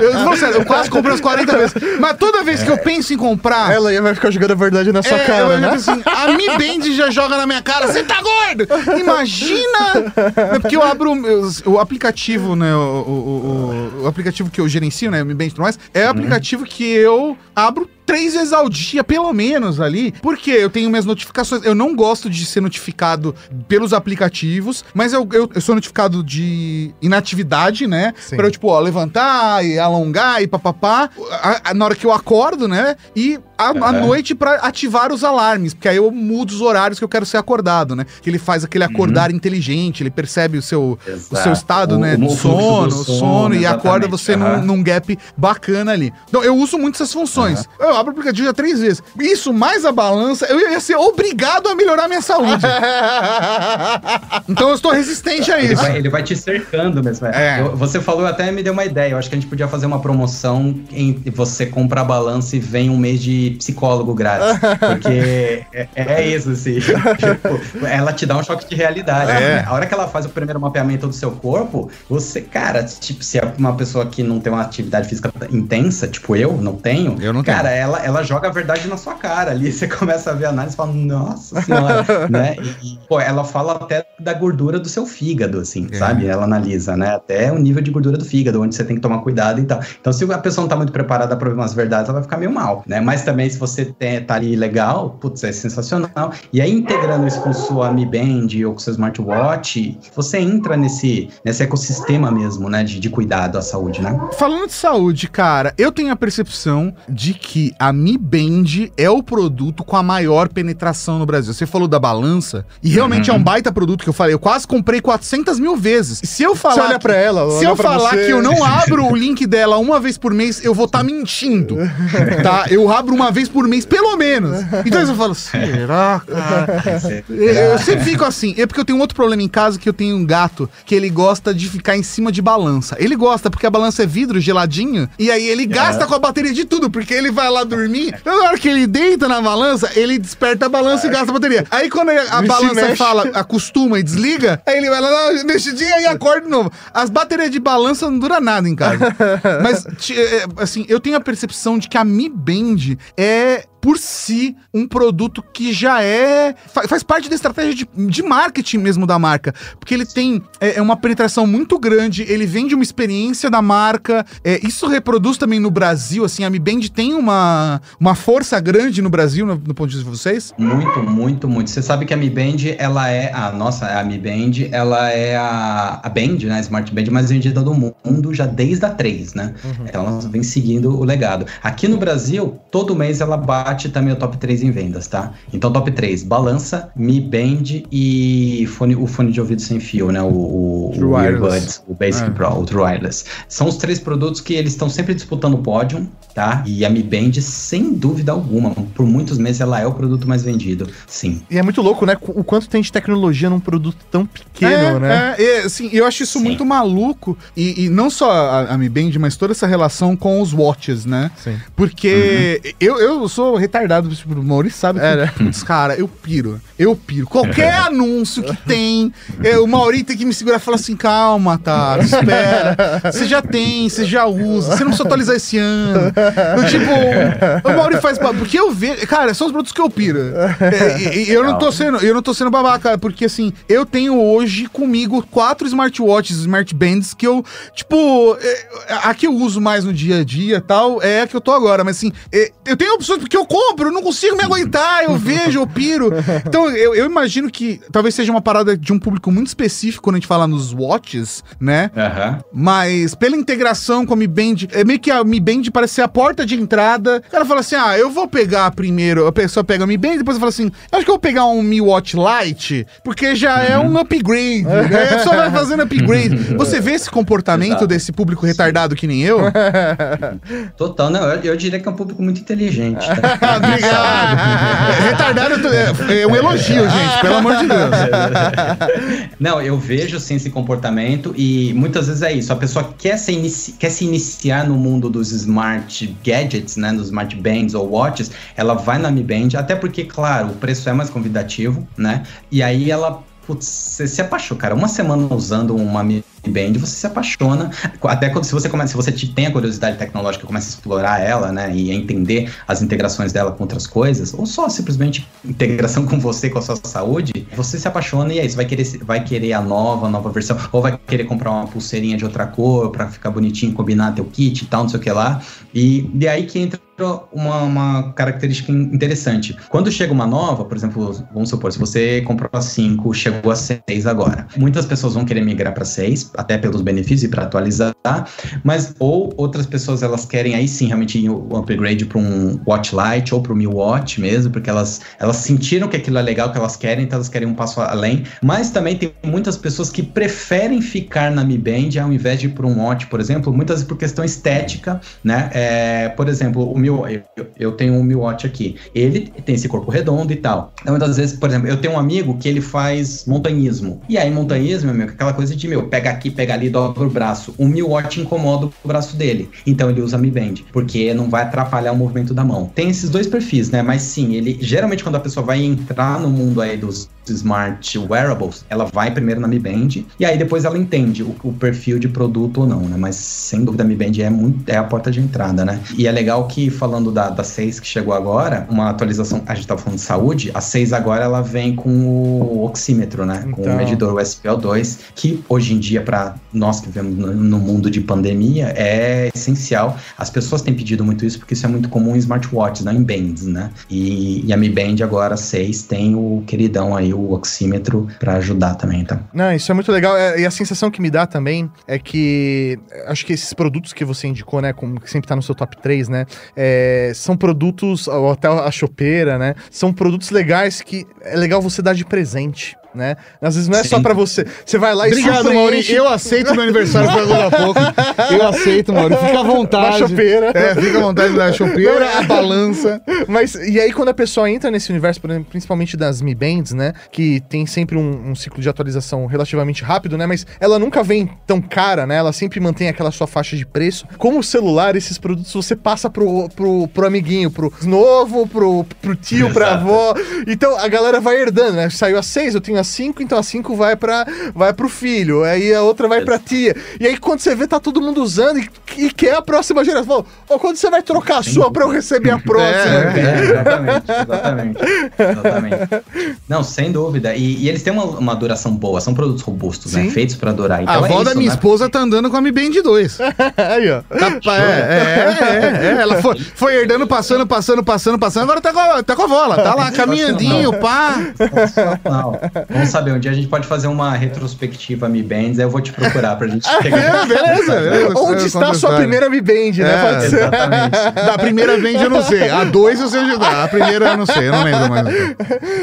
eu, sério, eu quase comprei umas 40 vezes. Mas toda vez é. que eu penso em comprar. Ela vai ficar jogando a verdade na sua é, cara, né? Assim, a Mi Band já joga na minha cara, você tá gordo! Imagina! É porque eu abro o aplicativo, né? O, o, o, o, aplicativo que eu gerencio, né? O Mi Band e tudo mais, é o uhum. aplicativo que eu abro três vezes ao dia, pelo menos ali, porque eu tenho minhas notificações. Eu não gosto de ser notificado pelos aplicativos, mas eu, eu, eu sou notificado de inatividade, né? Sim. Pra eu, tipo, ó, levantar e alongar e papapá. A, a, na hora que eu acordo, né? E à, uhum. noite para ativar os alarmes, porque aí eu mudo os horários que eu quero ser acordado, né? Que ele faz aquele acordar uhum. inteligente, ele percebe o seu, o seu estado, o, né? O, sono, sono, sono, e acorda você uhum. num, num, gap bacana ali. Então, eu uso muito essas funções. Eu abro o aplicativo já três vezes. Isso mais a balança, eu ia ser obrigado a melhorar minha saúde. então eu estou resistente a isso. Ele vai, ele vai te cercando mesmo. É. Eu, você falou até me deu uma ideia. Eu acho que a gente podia fazer uma promoção em você compra a balança e vem um mês de psicólogo grátis. Porque é, é, isso, assim. tipo, ela te dá um choque de realidade. É. Né? A hora que ela faz o primeiro mapeamento do seu corpo, você, cara, tipo, se é uma pessoa que não tem uma atividade física intensa, tipo eu, não tenho, eu não cara, tenho. ela ela joga a verdade na sua cara ali. Você começa a ver a análise e fala, nossa senhora, né? E, pô, ela fala até da gordura do seu fígado, assim, é. sabe? Ela analisa, né? Até o nível de gordura do fígado, onde você tem que tomar cuidado e tal. Então, se a pessoa não tá muito preparada para ver umas verdades, ela vai ficar meio mal, né? Mas também, se você tem, tá ali legal, putz, é sensacional. E aí, integrando isso com sua Mi Band ou com seu smartwatch, você entra nesse, nesse ecossistema mesmo, né? De, de cuidado à saúde, né? Falando de saúde, cara, eu tenho a percepção de que que a Mi Band é o produto com a maior penetração no Brasil. Você falou da balança, e realmente Uhum. é um baita produto que eu falei. Eu quase comprei 400 mil vezes. E se eu falar. Você olha que- pra ela, Se eu falar você. que eu não abro o link dela uma vez por mês, eu vou estar mentindo. Tá? Eu abro uma vez por mês, pelo menos. Então eu falo, será, cara? Eu, eu sempre fico assim. É porque eu tenho um outro problema em casa que eu tenho um gato que ele gosta de ficar em cima de balança. Ele gosta porque a balança é vidro geladinho e aí ele gasta com a bateria de tudo, porque ele vai lá dormir. Então, na hora que ele deita na balança, ele desperta a balança e gasta a bateria. Aí quando a se balança mexe. fala, acostuma e desliga, aí ele vai lá, "Não, mexidinha e acorda de novo. As baterias de balança não duram nada em casa. Mas, ti- é, assim, eu tenho a percepção de que a Mi Band é por si um produto que já é. fa- faz parte da estratégia de, de marketing mesmo da marca. Porque ele tem é, é uma penetração muito grande, ele vende uma experiência da marca. é, isso reproduz também no Brasil, assim, a Mi Band tem uma, uma força grande no Brasil, no, no ponto de vista de vocês? Muito, muito, muito. Você sabe que a Mi Band, ela é a nossa, a Mi Band, ela é a, a Band, né, a Smart Band mais vendida do mundo já desde a 3, né? Então ela vem seguindo o legado. Aqui no Brasil, todo mês ela bate também o top 3 em vendas, tá? Então top 3, balança, Mi Band e fone, o fone de ouvido sem fio, né? O, o, o Wireless. Earbuds, o Basic É. Pro, o True Wireless. São os três produtos que eles estão sempre disputando o pódio, tá? E a Mi Band, sem dúvida alguma, por muitos meses ela é o produto mais vendido, sim. E é muito louco, né? O quanto tem de tecnologia num produto tão pequeno, é, né? É, é, assim, eu acho isso Sim. muito maluco. E, e não só a, a Mi Band, mas toda essa relação com os watches, né? Sim. Porque eu, eu sou retardado, tipo, o Maurício sabe que, É, né? putz, cara, eu piro. Eu piro. Qualquer anúncio que tem, é, o Maurício tem que me segurar e falar assim, calma, tá, espera. Você já tem, você já usa, você não precisa atualizar esse ano. Eu, tipo, o Maurício faz... Porque eu vejo... Cara, são os produtos que eu piro. É, eu não tô sendo, eu não tô sendo babaca, porque assim, eu tenho hoje comigo quatro smartwatches, smart bands, que eu, tipo, é, a que eu uso mais no dia a dia e tal, é a que eu tô agora, mas assim, é, eu tenho opções porque eu compro, não consigo me aguentar, eu vejo, eu piro. Então, eu, eu imagino que talvez seja uma parada de um público muito específico quando a gente fala nos watches, né? Aham. Mas pela integração com a Mi Band, é meio que a Mi Band parece ser a porta de entrada. O cara fala assim: ah, eu vou pegar primeiro, a pessoa pega a Mi Band, depois fala assim: acho que eu vou pegar um Mi Watch Lite, porque já é um upgrade. né? A pessoa vai fazendo upgrade. Você vê esse comportamento Exato. desse público retardado que nem eu? Total, não, eu, eu diria que é um público muito inteligente. Tá? Obrigado. Retardado é, é um elogio, gente, pelo amor de Deus. Não, eu vejo sim esse comportamento e muitas vezes é isso. A pessoa quer se, inici- quer se iniciar no mundo dos smart gadgets, né? Dos smart bands ou watches, ela vai na Mi Band, até porque, claro, o preço é mais convidativo, né? E aí ela. Putz, se apaixona, cara. Uma semana usando uma Mi Band, você se apaixona. Até quando se você começa, se você te- tem a curiosidade tecnológica, começa a explorar ela, né? E entender as integrações dela com outras coisas, ou só simplesmente integração com você, com a sua saúde, você se apaixona e é isso, vai querer, vai querer a nova, a nova versão, ou vai querer comprar uma pulseirinha de outra cor pra ficar bonitinho, combinar teu kit e tal, não sei o que lá. E, e aí que entra uma, uma característica interessante. Quando chega uma nova, por exemplo, vamos supor, se você comprou a 5, chegou a 6 agora. Muitas pessoas vão querer migrar para 6, até pelos benefícios e para atualizar, mas ou outras pessoas elas querem aí sim realmente o upgrade para um Watch Lite ou para o Mi Watch mesmo, porque elas, elas sentiram que aquilo é legal, que elas querem, então elas querem um passo além. Mas também tem muitas pessoas que preferem ficar na Mi Band ao invés de ir para um Watch, por exemplo, muitas por questão estética, né? É, por exemplo, o meu, eu, eu tenho um Mi Watch aqui, ele tem esse corpo redondo e tal. Então, muitas vezes, por exemplo, eu tenho um amigo que ele faz montanhismo. E aí, montanhismo, meu, aquela coisa de, meu, pega aqui, pega ali, dobra o braço. O Mi Watch incomoda o braço dele. Então, ele usa Mi Band, porque não vai atrapalhar o movimento da mão. Tem esses dois perfis, né? Mas sim, ele, geralmente, quando a pessoa vai entrar no mundo aí dos smart wearables, ela vai primeiro na Mi Band e aí depois ela entende o, o perfil de produto ou não, né? Mas sem dúvida a Mi Band é, muito, é a porta de entrada, né? E é legal que, falando da, da 6 que chegou agora, uma atualização, a gente tava falando de saúde, a 6 agora ela vem com o oxímetro, né? Com Então. o medidor USPO2, que hoje em dia, para nós que vivemos no, no mundo de pandemia, é essencial. As pessoas têm pedido muito isso porque isso é muito comum em smartwatches, né? Em bands, né? E, e a Mi Band agora 6 tem o queridão aí, o oxímetro para ajudar também, tá? Não, isso é muito legal. É, e a sensação que me dá também é que acho que esses produtos que você indicou, né, como que sempre tá no seu top 3, né, é, são produtos, ou até a chopeira, né, são produtos legais que é legal você dar de presente né? Às vezes não é Sim. só pra você. Você vai lá e Obrigado, Maurício. Eu aceito meu aniversário foi agora pouco. Eu aceito, Maurício. Fica à vontade. Da chopeira. É, fica à vontade da chopeira, a balança. Mas, e aí quando a pessoa entra nesse universo, por exemplo, principalmente das Mi Bands, né? Que tem sempre um, um, ciclo de atualização relativamente rápido, né? Mas ela nunca vem tão cara, né? Ela sempre mantém aquela sua faixa de preço. Como o celular, esses produtos você passa pro, pro, pro amiguinho, pro novo, pro, pro tio, Exato. pra avó. Então a galera vai herdando, né? Saiu a 6, eu tenho a 5, então a 5 vai para vai pro filho, aí a outra vai pra tia. E aí quando você vê, tá todo mundo usando e, e quer a próxima geração. Ou quando você vai trocar a sua para eu receber a próxima. É, é, exatamente, exatamente, exatamente. Não, sem dúvida. E, e eles têm uma, uma, duração boa, são produtos robustos, né? Sim. né? Feitos para durar. Então a avó é da minha né? esposa tá andando com a Mi Band 2. aí, ó. Tá, é, é, é, Ela foi, foi herdando, passando, passando, passando, passando, agora tá com, a, tá com a bola, tá lá caminhandinho, pá. Vamos saber, um dia a gente pode fazer uma retrospectiva Mi Bands, aí eu vou te procurar pra gente pegar. beleza, beleza. Onde está a sua primeira Mi Band, né? É, pode ser. Exatamente. Da primeira Band eu não sei. A dois eu sei ajudar. A primeira eu não sei, eu não lembro mais.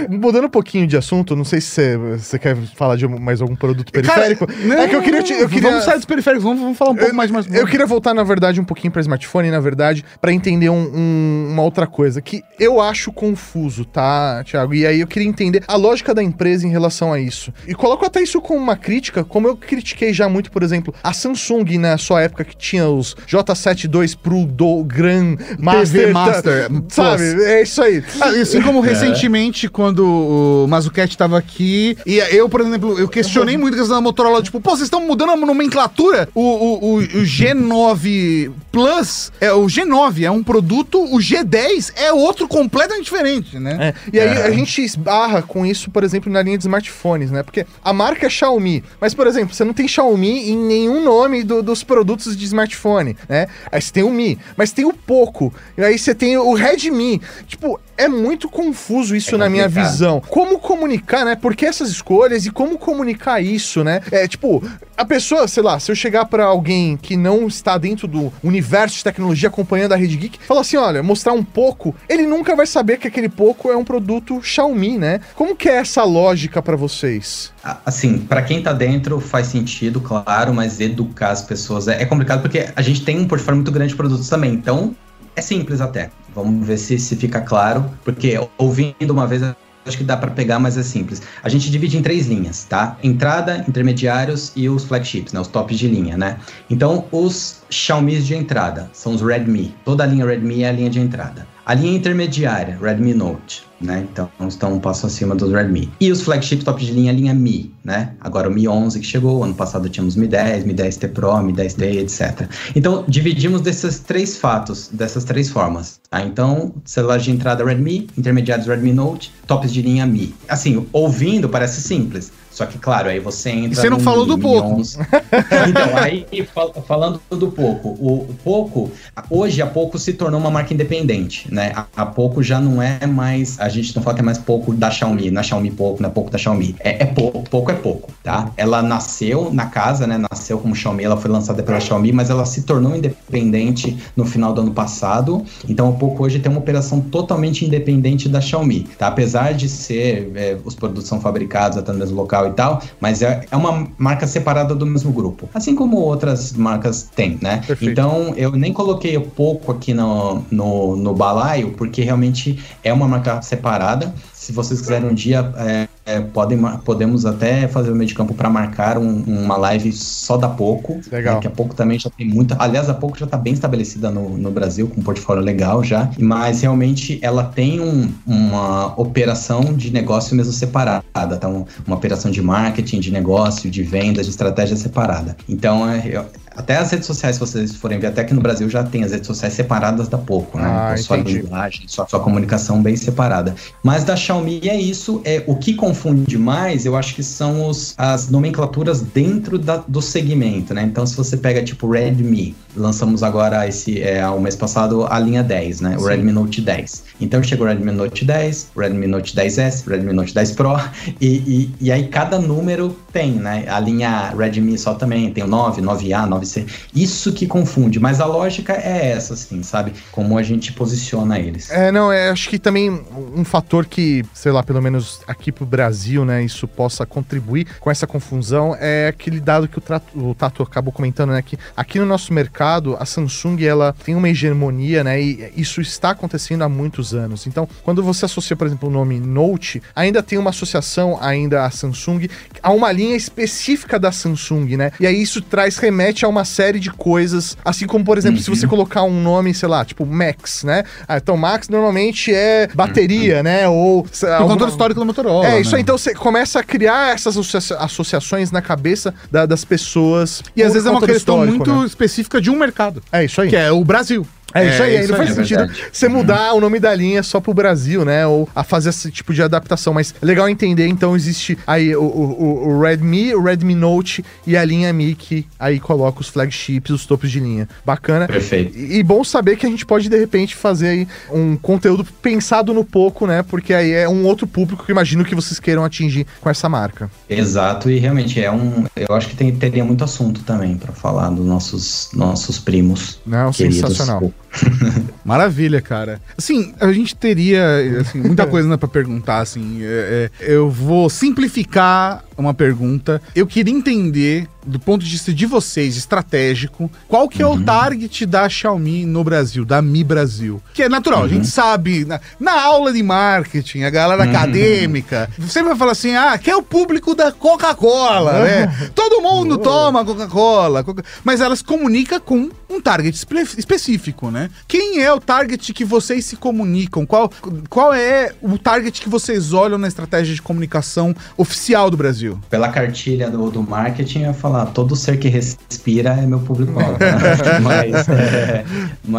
Mudando um pouquinho de assunto, não sei se você, quer falar de mais algum produto periférico. Cara, não, é que eu queria, te, eu queria. Vamos sair dos periféricos, vamos, vamos falar um pouco eu, mais, mais. Eu queria voltar, na verdade, um pouquinho pra smartphone, na verdade, pra entender um, um, uma outra coisa que eu acho confuso, tá, Thiago? E aí eu queria entender a lógica da empresa em relação a isso. E coloco até isso como uma crítica, como eu critiquei já muito, por exemplo, a Samsung na sua época que tinha os J7 II Pro do Gran Master, TV Master, sabe? É isso aí. Ah, assim como é. recentemente quando o Mazucast estava aqui e eu, por exemplo, eu questionei muito a questão da Motorola, tipo, pô, vocês estão mudando a nomenclatura? O, o, o, o G9 Plus, é o G9 é um produto, o G10 é outro completamente diferente, né? É. E aí é. a gente esbarra com isso, por exemplo, na linha de smartphones, né? Porque a marca é Xiaomi, mas, por exemplo, você não tem Xiaomi em nenhum nome do, dos produtos de smartphone, né? Aí você tem o Mi, mas tem o Poco, e aí você tem o Redmi. Tipo, é muito confuso isso é na minha visão. Como comunicar, né? Por que essas escolhas e como comunicar isso, né? É tipo, a pessoa, sei lá, se eu chegar para alguém que não está dentro do universo de tecnologia acompanhando a Rede Geek, falar assim, olha, mostrar um pouco, ele nunca vai saber que aquele pouco é um produto Xiaomi, né? Como que é essa lógica para vocês? Assim, para quem tá dentro faz sentido, claro, mas educar as pessoas é, é complicado porque a gente tem um portfólio muito grande de produtos também. Então, é simples até. Vamos ver se, se fica claro, porque ouvindo uma vez acho que dá para pegar, mas é simples. A gente divide em três linhas, tá? Entrada, intermediários e os flagships, né? Os tops de linha, né? Então, os Xiaomi de entrada são os Redmi. Toda a linha Redmi é a linha de entrada. A linha intermediária, Redmi Note, né? Então estão um passo acima dos Redmi. E os flagship top de linha, linha Mi, né? Agora o Mi 11 que chegou, ano passado tínhamos Mi 10, Mi 10T Pro, Mi 10T, etc. Então dividimos desses três fatos, dessas três formas. Tá? Então, celular de entrada Redmi, intermediários Redmi Note, tops de linha Mi. Assim, ouvindo parece simples, só que, claro, aí você entra. E você não falou do pouco. então, aí, fal falando do pouco, o, pouco, hoje a pouco se tornou uma marca independente, né? A, a, pouco já não é mais. A gente não fala que é mais pouco da Xiaomi, na é Xiaomi pouco, não é pouco da Xiaomi. É, é pouco, pouco é pouco, tá? Ela nasceu na casa, né? Nasceu como Xiaomi, ela foi lançada pela Xiaomi, mas ela se tornou independente no final do ano passado. Então, o pouco hoje tem uma operação totalmente independente da Xiaomi, tá? Apesar de ser, é, os produtos são fabricados até no mesmo local e tal, mas é, é uma marca separada do mesmo grupo. Assim como outras marcas têm, né? Perfeito. Então, eu nem coloquei pouco aqui no, no, no balaio, porque realmente é uma marca separada. Se vocês quiserem um dia, é, é, podem, podemos até fazer o meio de campo para marcar um, uma live só da Poco. Legal. Daqui a pouco também já tem muita. Aliás, a Poco já está bem estabelecida no, no Brasil, com um portfólio legal já. Mas realmente ela tem um, uma operação de negócio mesmo separada. Tá? uma operação de marketing, de negócio, de vendas, de estratégia separada. Então, é, Até as redes sociais, se vocês forem ver, até que no Brasil já tem as redes sociais separadas da Poco, né? Ah, então, sua linguagem, sua, sua comunicação bem separada. Mas da Xiaomi é isso. É, o que confunde mais, eu acho que são os, as nomenclaturas dentro da- do segmento, né? Então, se você pega tipo Redmi, lançamos agora esse, é, ao mês passado a linha 10, né? O Sim. Redmi Note 10. Então chegou o Redmi Note 10, o Redmi Note 10S, o Redmi Note 10 Pro, e, e, e aí cada número tem, né? A linha Redmi só também tem o 9, 9A, 9C. Isso que confunde, mas a lógica é essa, assim, sabe? Como a gente posiciona eles. É, não, é, acho que também um fator que, sei lá, pelo menos aqui pro Brasil, né, isso possa contribuir com essa confusão é aquele dado que o, o Tato acabou comentando, né, que aqui no nosso mercado, a Samsung, ela tem uma hegemonia, né, e isso está acontecendo há muitos anos. Então, quando você associa, por exemplo, o nome Note, ainda tem uma associação ainda à Samsung, a uma linha específica da Samsung, né, e aí isso traz, remete a uma série de coisas, assim como, por exemplo, se você colocar um nome, sei lá, tipo Max, né, ah, então Max normalmente é bateria, né, ou... Tem o controle histórico da Motorola. É, isso né? aí, então você começa a criar essas associa- associações na cabeça da- das pessoas. E às vezes é uma questão muito né? especíaz de um mercado, É isso aí. que é o Brasil. É isso aí, aí não faz é sentido verdade. você mudar o nome da linha só pro Brasil, né? Ou a fazer esse tipo de adaptação. Mas é legal entender, então existe aí o, o, o Redmi, o Redmi Note e a linha Mi que aí coloca os flagships, os topos de linha. Bacana. Perfeito. E, e bom saber que a gente pode, de repente, fazer aí um conteúdo pensado no pouco, né? Porque aí é um outro público que imagino que vocês queiram atingir com essa marca. Exato, e realmente é um. Eu acho que tem, teria muito assunto também para falar dos nossos, nossos primos. Não, queridos. sensacional. Maravilha, cara. Assim, a gente teria assim, muita coisa né, pra perguntar, assim. é, é, eu vou simplificar uma pergunta. Eu queria entender, do ponto de vista de vocês, estratégico, qual que é o target da Xiaomi no Brasil, da Mi Brasil. Que é natural, a gente sabe, na, na aula de marketing, a galera acadêmica, sempre vai falar assim, ah, que é o público da Coca-Cola, né? Todo mundo toma Coca-Cola, Coca- mas elas comunicam com um target espe- específico, né? Quem é o target que vocês se comunicam? Qual, qual é o target que vocês olham na estratégia de comunicação oficial do Brasil? Pela cartilha do, do marketing, eu ia falar, todo ser que respira é meu público-alvo. mas, é,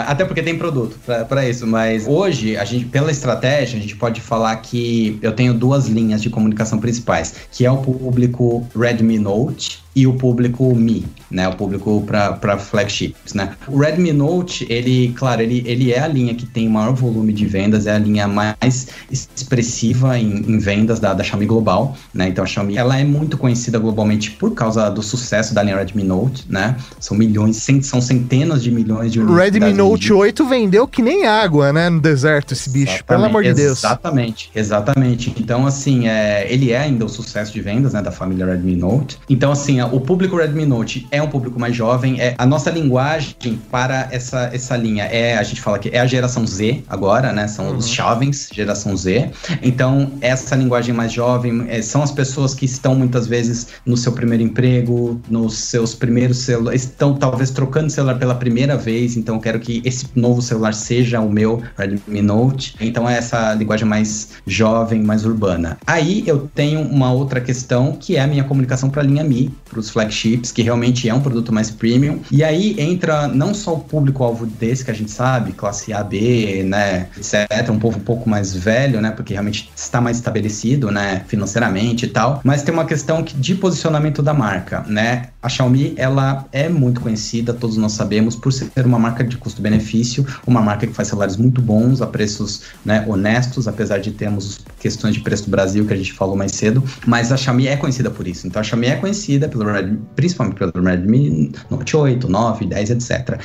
até porque tem produto para isso, mas hoje, a gente, pela estratégia, a gente pode falar que eu tenho duas linhas de comunicação principais, que é o público Redmi Note e o público Mi, né? O público para flagships, né? O Redmi Note, ele, claro, ele, ele é a linha que tem maior volume de vendas, é a linha mais expressiva em, em vendas da, da Xiaomi global, né? Então a Xiaomi, ela é muito conhecida globalmente por causa do sucesso da linha Redmi Note, né? São milhões, são centenas de milhões de O unidades Redmi Note vendidas. 8 vendeu que nem água, né? No deserto, esse bicho. Pelo Exatamente, amor de Deus. Exatamente, exatamente. Então, assim, é, ele é ainda o sucesso de vendas, né, da família Redmi Note. Então, assim, o público Redmi Note é um público mais jovem. É, a nossa linguagem para essa, essa linha é, a gente fala que é a geração Z agora, né? São Uhum. os jovens, geração Z. Então, essa linguagem mais jovem é, são as pessoas que estão muitas vezes no seu primeiro emprego, nos seus primeiros celulares, estão talvez trocando celular pela primeira vez. Então, eu quero que esse novo celular seja o meu Redmi Note. Então, é essa linguagem mais jovem, mais urbana. Aí eu tenho uma outra questão que é a minha comunicação para a linha Mi, para os flagships, que realmente é um produto mais premium. E aí entra não só o público-alvo desse que a gente sabe, classe A, B, né, etc., um povo um pouco mais velho, né, porque realmente está mais estabelecido, né, financeiramente e tal, mas tem uma questão que, de posicionamento da marca, né? A Xiaomi, ela é muito conhecida, todos nós sabemos, por ser uma marca de custo-benefício, uma marca que faz celulares muito bons, a preços né, honestos, apesar de termos questões de preço do Brasil que a gente falou mais cedo, mas a Xiaomi é conhecida por isso. Então a Xiaomi é conhecida pelo Redmi, principalmente pelo Redmi Note 8, 9, 10, etc.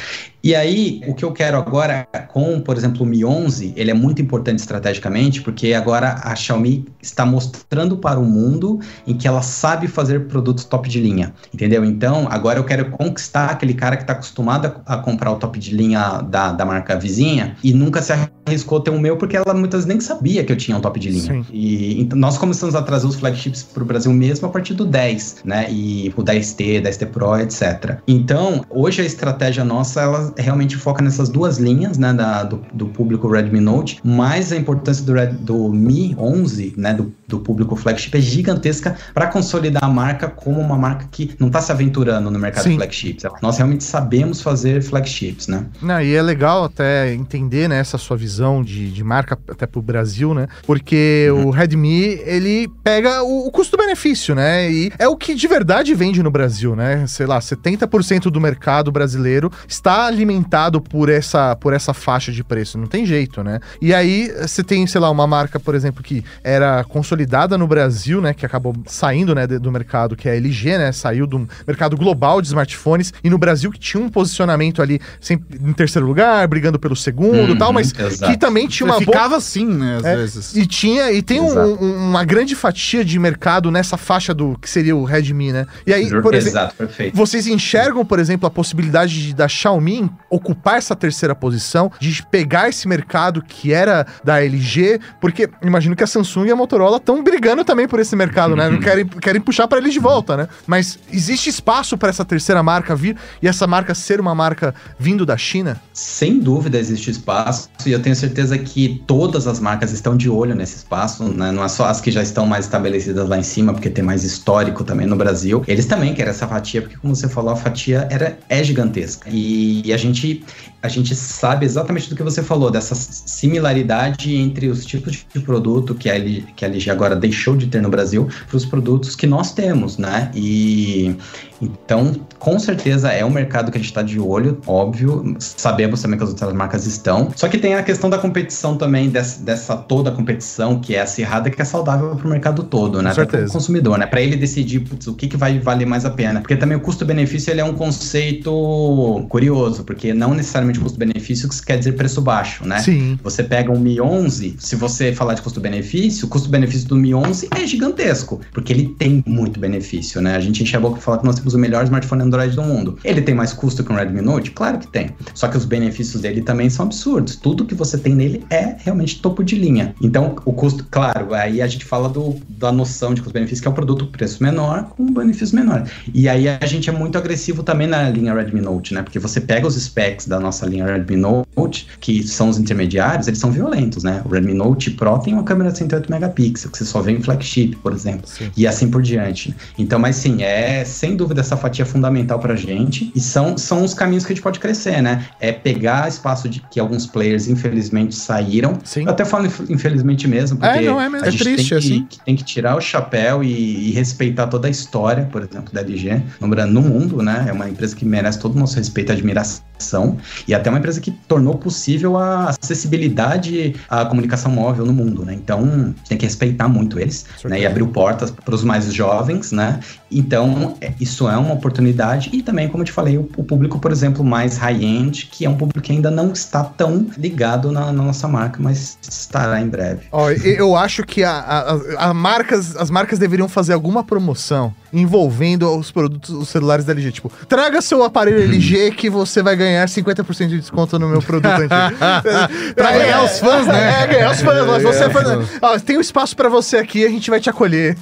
E aí, o que eu quero agora com, por exemplo, o Mi 11, ele é muito importante estrategicamente, porque agora a Xiaomi está mostrando para o mundo em que ela sabe fazer produtos top de linha, entendeu? Então, agora eu quero conquistar aquele cara que está acostumado a, comprar o top de linha da, da marca vizinha e nunca se arriscou ter o meu, porque ela muitas vezes nem sabia que eu tinha um top de linha. Sim. E então, nós começamos a trazer os flagships para o Brasil mesmo a partir do 10, né? E o 10T, 10T Pro, etc. Então, hoje a estratégia nossa, ela realmente foca nessas duas linhas, né? Da, do, do público Redmi Note, mas a importância do, Red, do Mi 11, né? Do, do público flagship é gigantesca para consolidar a marca como uma marca que não está se aventurando no mercado Sim. de flagships. Nós realmente sabemos fazer flagships, né? Não, e é legal até entender né, essa sua visão de, de marca até pro Brasil, né? Porque o Redmi, ele pega o, o custo-benefício, né? E é o que de verdade vende no Brasil, né? Sei lá, 70% do mercado brasileiro está alimentado por essa, por essa faixa de preço. Não tem jeito, né? E aí você tem, sei lá, uma marca, por exemplo, que era consolidada no Brasil, né? Que acabou saindo né, do mercado, que é a LG, né? Saiu do mercado global de smartphones. E no Brasil que tinha um posicionamento ali sempre em terceiro lugar, brigando pelo segundo e tal, Uhum, mas exato. que também tinha uma Você boa ficava assim, né, às é, vezes. e tinha e tem um- um- uma grande fatia de mercado nessa faixa do que seria o Redmi, né? E aí, por exemplo, Exato, perfeito. vocês enxergam, por exemplo, a possibilidade de, da Xiaomi ocupar essa terceira posição, de pegar esse mercado que era da LG, porque imagino que a Samsung e a Motorola estão brigando também por esse mercado, né? Querem, querem puxar para eles de volta, né? Mas existe espaço para essa terceira marca vir e essa marca ser uma marca vindo da China? Sem dúvida existe espaço e eu tenho certeza que todas as marcas estão de olho nesse espaço, né? não é só as que já estão mais estabelecidas lá em cima, porque tem mais histórico também no Brasil. Eles também querem essa fatia, porque como você falou, a fatia era, é gigantesca. E, e a, gente, a gente sabe exatamente do que você falou, dessa similaridade entre os tipos de produto que a, L- que a LG agora deixou de ter no Brasil para os produtos que nós temos, né? E então, com certeza é um mercado que a gente está de olho, óbvio. Sabemos também que as outras marcas estão. Só que tem a questão da competição também, dessa, dessa toda a competição que é acirrada, que é saudável para o mercado todo, né? Com certeza. Para o consumidor, né? Para ele decidir putz, o que, que vai valer mais a pena. Porque também o custo-benefício ele é um conceito curioso, porque não necessariamente o custo-benefício quer dizer preço baixo, né? Sim. Você pega um Mi 11, se você falar de custo-benefício, o custo-benefício do Mi 11 é gigantesco, porque ele tem muito benefício, né? A gente enche a boca e fala que nós temos o melhor smartphone Android do mundo. Ele tem mais custo que um Redmi Note? Claro que tem. Só que os benefícios dele também são absurdos. Tudo que você tem nele é realmente topo de linha. Então, o custo, claro, aí a gente fala do, da noção de custo-benefício, que é um produto preço menor com menor. E aí a gente é muito agressivo também na linha Redmi Note, né? Porque você pega os specs da nossa linha Redmi Note, que são os intermediários, eles são violentos, né? O Redmi Note Pro tem uma câmera de 108 megapixels, que você só vê em flagship, por exemplo. E assim por diante. Então, mas sim, é sem dúvida essa fatia fundamental pra gente. E são, são os caminhos que a gente pode crescer, né? É pegar espaço de que alguns players, infelizmente, saíram. Sim. Eu até falo inf- infelizmente mesmo, porque É, não, é mesmo. a É gente triste, tem, que, assim. que tem que tirar o chapéu e, e respeitar toda a história, por exemplo, da LG no, Bra- no mundo, né? É uma empresa que merece todo o nosso respeito e admiração. E até uma empresa que tornou possível a acessibilidade à comunicação móvel no mundo, né? Então, tem que respeitar muito eles, né? E abriu portas para os mais jovens, né? Então, é- isso é uma oportunidade. E também, como eu te falei, o, o público, por exemplo, mais high-end, que é um público que ainda não está tão ligado na, na nossa marca, mas estará em breve. Ó, e- eu acho que a, a- a marcas, as marcas deveriam fazer alguma promoção envolvendo os produtos, os celulares da LG. Tipo, traga seu aparelho LG que você vai ganhar 50% de desconto no meu produto antigo. Pra ganhar os fãs, né? É, ganhar os fãs. mas você é fã- Ó, tem um espaço pra você aqui, a gente vai te acolher.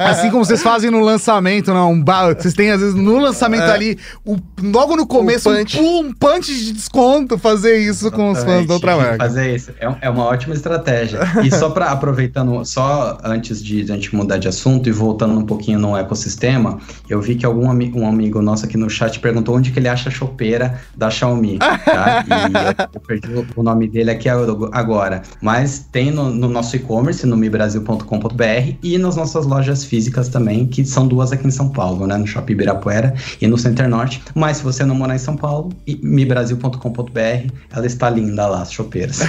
Assim como vocês fazem no lançamento, não, um ba- vocês têm às vezes no lançamento ali, o- logo no começo, um, punch. um punch de desconto, fazer isso com os fãs da outra marca. Fazer isso. É, um- é uma ótima estratégia. E só para aproveitando, só antes de a gente mudar de assunto e voltando um pouquinho no ecossistema, eu vi que algum ami- um amigo nosso aqui no chat perguntou onde que ele acha a chopeira da Xiaomi, tá? E eu, perdi o- nome dele aqui agora. Mas tem no, no nosso e-commerce, no mibrasil.com.br e nas nossas lojas físicas também, que são duas aqui em São Paulo, né? No Shopping Ibirapuera e no Center Norte. Mas se você não morar em São Paulo, mibrasil.com.br, ela está linda lá, as chopeiras.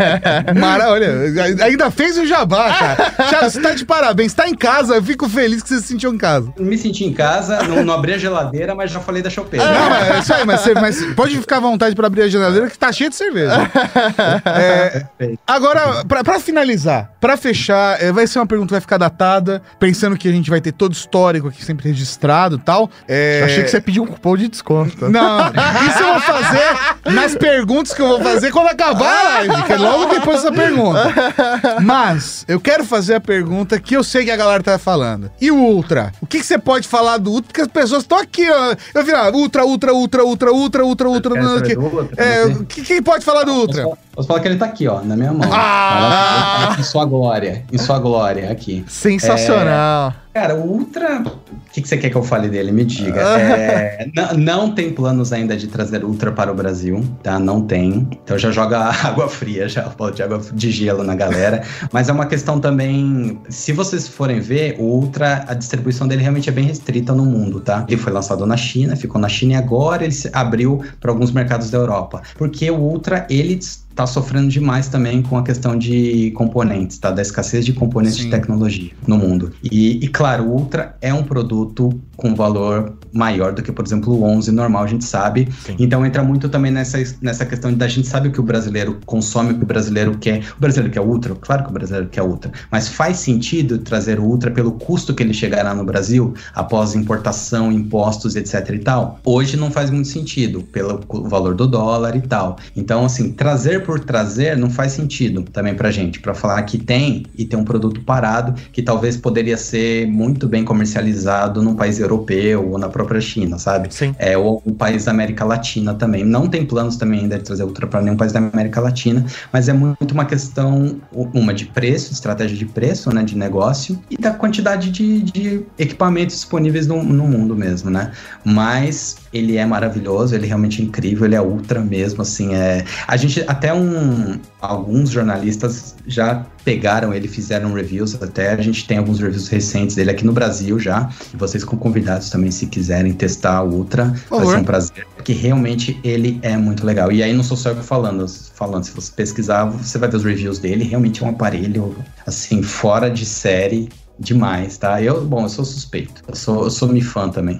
Mara, olha, ainda fez o jabá, cara. Thiago, você tá de parabéns. Tá em casa, eu fico feliz que você se sentiu em casa. Senti em casa, não, não abri a geladeira, mas já falei da chopeira. Não, mas é isso aí, mas, você- mas pode ficar à vontade pra abrir a geladeira que tá cheia de cerveja. É, agora, pra, pra finalizar, pra fechar, é, vai ser uma pergunta que vai ficar datada, pensando que a gente vai ter todo histórico aqui sempre registrado e tal. É, Achei que você pediu um cupom de desconto. Não, isso eu vou fazer nas perguntas que eu vou fazer quando acabar a live, que é logo depois dessa pergunta. Mas, eu quero fazer a pergunta que eu sei que a galera tá falando. E o Ultra? O que, que você pode falar do Ultra? Porque as pessoas estão aqui, ó. Eu vi lá, Ultra, Ultra, Ultra, Ultra, Ultra, Ultra, Ultra. Não, que-? É, quem pode falar do Ultra? Posso, falar que ele tá aqui, ó, na minha mão. Ah! Ela- Em sua glória, em sua glória, aqui. Sensacional. Cara, o Ultra. O que, que você quer que eu fale dele? Me diga. É, não, tem planos ainda de trazer Ultra para o Brasil, tá? Não tem. Então já joga água fria, já pode água de gelo na galera. Mas é uma questão também. Se vocês forem ver, o Ultra, a distribuição dele realmente é bem restrita no mundo, tá? Ele foi lançado na China, ficou na China e agora ele se abriu para alguns mercados da Europa. Porque o Ultra, ele está sofrendo demais também com a questão de componentes, tá? Da escassez de componentes Sim. de tecnologia no mundo. E, e, claro, o Ultra é um produto com valor maior do que, por exemplo, o 11 normal, a gente sabe. Sim. Então entra muito também nessa, nessa questão da gente sabe o que o brasileiro consome, o que o brasileiro quer. O brasileiro quer Ultra? Claro que o brasileiro quer Ultra. Mas faz sentido trazer o Ultra pelo custo que ele chegará no Brasil após importação, impostos, etc e tal? Hoje não faz muito sentido, pelo valor do dólar e tal. Então, assim, trazer por trazer não faz sentido também pra gente, para falar que tem e tem um produto parado que talvez poderia ser muito bem comercializado num país europeu ou na própria China, sabe? Sim. É, ou um país da América Latina também. Não tem planos também ainda de trazer Ultra para nenhum país da América Latina, mas é muito uma questão, uma de preço, estratégia de preço, né, de negócio, e da quantidade de, de equipamentos disponíveis no, no mundo mesmo, né? Mas ele é maravilhoso, ele é realmente incrível, ele é ultra mesmo, assim, é... A gente, até um... Alguns jornalistas já pegaram ele, fizeram reviews até, a gente tem alguns reviews recentes dele aqui no Brasil já, e vocês com convidados também, se quiserem testar o Ultra, vai ser um prazer, porque realmente ele é muito legal. E aí não sou só eu falando, falando, se você pesquisar, você vai ver os reviews dele, realmente é um aparelho, assim, fora de série, demais, tá? Eu, bom, eu sou suspeito. Eu sou, eu sou mi fã também.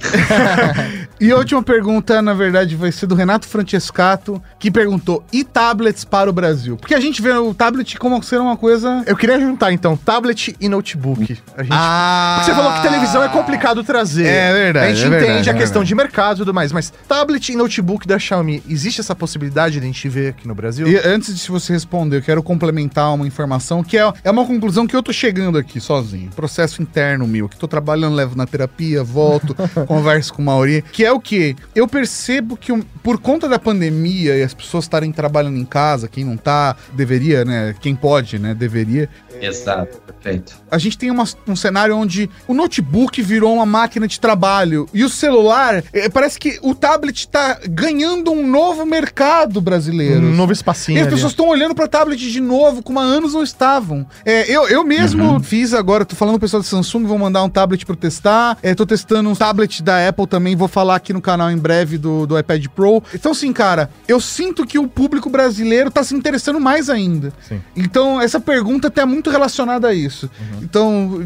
e a última pergunta, na verdade, vai ser do Renato Francescato, que perguntou: e tablets para o Brasil? Porque a gente vê o tablet como ser uma coisa. Eu queria juntar, então, tablet e notebook. A gente... Ah! Porque você falou que televisão é complicado trazer. É verdade. A gente é entende verdade, a é questão de mercado e tudo mais, mas tablet e notebook da Xiaomi, existe essa possibilidade de a gente ver aqui no Brasil? E antes de você responder, eu quero complementar uma informação que é, é uma conclusão que eu tô chegando aqui sozinho processo interno meu, que tô trabalhando, levo na terapia, volto, converso com o Mauri, que é o que? Eu percebo que por conta da pandemia e as pessoas estarem trabalhando em casa, quem não tá, deveria, né? Quem pode, né? Deveria. Exato, perfeito. A gente tem uma, um cenário onde o notebook virou uma máquina de trabalho e o celular, é, parece que o tablet tá ganhando um novo mercado brasileiro. Um novo espacinho. E as pessoas estão olhando para tablet de novo, como há anos não estavam. É, eu, eu mesmo uhum. fiz agora, tô falando o pessoal da Samsung, vou mandar um tablet para testar. É, tô testando um tablet da Apple também, vou falar aqui no canal em breve do, do iPad Pro. Então, assim, cara, eu sinto que o público brasileiro tá se interessando mais ainda. Sim. Então, essa pergunta tá muito relacionada a isso. Uhum. Então,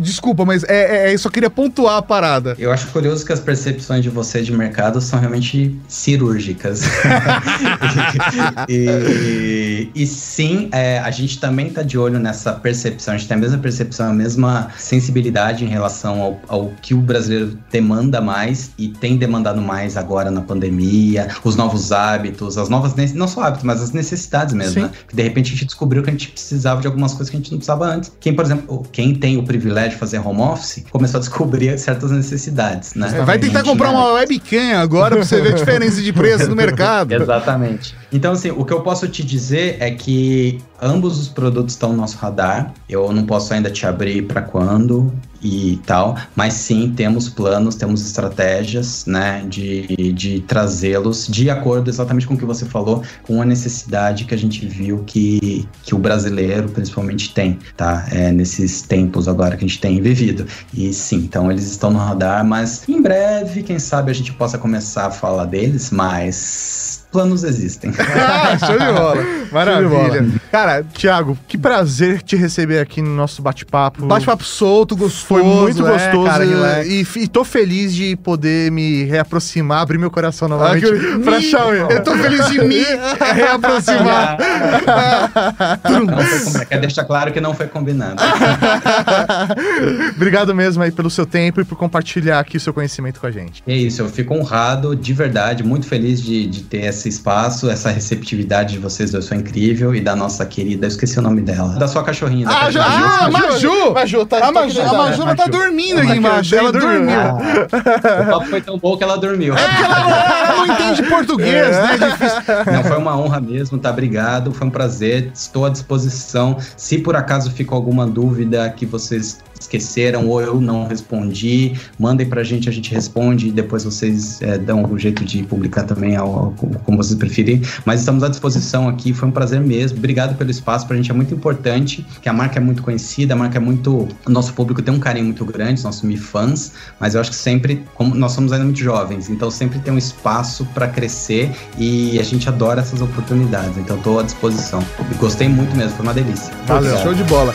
desculpa, mas é, é, é, eu só queria pontuar a parada. Eu acho curioso que as percepções de você de mercado são realmente cirúrgicas. e, e, e, sim, é, a gente também tá de olho nessa percepção, a gente tem a mesma percepção, a mesma sensibilidade em relação ao, ao, que o brasileiro demanda mais e tem demandado mais agora na pandemia, os novos hábitos, as novas, não só hábitos, mas as necessidades mesmo, Sim. né? de repente a gente descobriu que a gente precisava de algumas coisas que a gente não precisava antes. Quem, por exemplo, quem tem o privilégio de fazer home office, começou a descobrir certas necessidades, né? Vai tentar comprar uma webcam agora pra você ver a diferença de preço no mercado. Exatamente. Então, assim, o que eu posso te dizer é que ambos os produtos estão no nosso radar. Eu não posso ainda te abrir para quando e tal, mas sim temos planos, temos estratégias, né, de, de trazê-los de acordo exatamente com o que você falou, com a necessidade que a gente viu que, que o brasileiro principalmente tem, tá? É, nesses tempos agora que a gente tem vivido. E sim, então eles estão no radar, mas em breve, quem sabe a gente possa começar a falar deles, mas planos existem. ah, show de bola. Maravilha. De bola. Cara, Thiago, que prazer te receber aqui no nosso bate-papo. Bate-papo solto, gostoso. Foi muito né, gostoso. Cara, e, e, tô feliz de poder me reaproximar, abrir meu coração novamente ah, pra Xiaomi. Eu tô feliz de me reaproximar. não Quer deixar claro que não foi combinado. Obrigado mesmo aí pelo seu tempo e por compartilhar aqui o seu conhecimento com a gente. É isso, eu fico honrado, de verdade, muito feliz de, de ter essa esse espaço, essa receptividade de vocês dois foi incrível e da nossa querida, eu esqueci o nome dela, da sua cachorrinha. Ah, já, ah, Maju! Maju, tá, a Maju, a Maju tá dormindo aqui embaixo, ela dormiu. Ah, o papo foi tão bom que ela dormiu. É ela não, ela não entende português, é. né? Difícil. Não, foi uma honra mesmo, tá? Obrigado, foi um prazer, estou à disposição. Se por acaso ficou alguma dúvida que vocês esqueceram ou eu não respondi, mandem pra gente, a gente responde e depois vocês é, dão o jeito de publicar também, ao, ao, como vocês preferirem. Mas estamos à disposição aqui, foi um prazer mesmo. Obrigado pelo espaço, pra gente é muito importante, que a marca é muito conhecida, a marca é muito. O nosso público tem um carinho muito grande, nossos Mi fãs, mas eu acho que sempre, como nós somos ainda muito jovens, então sempre tem um espaço para crescer e a gente adora essas oportunidades. Então estou à disposição. E gostei muito mesmo, foi uma delícia. Valeu, show de bola.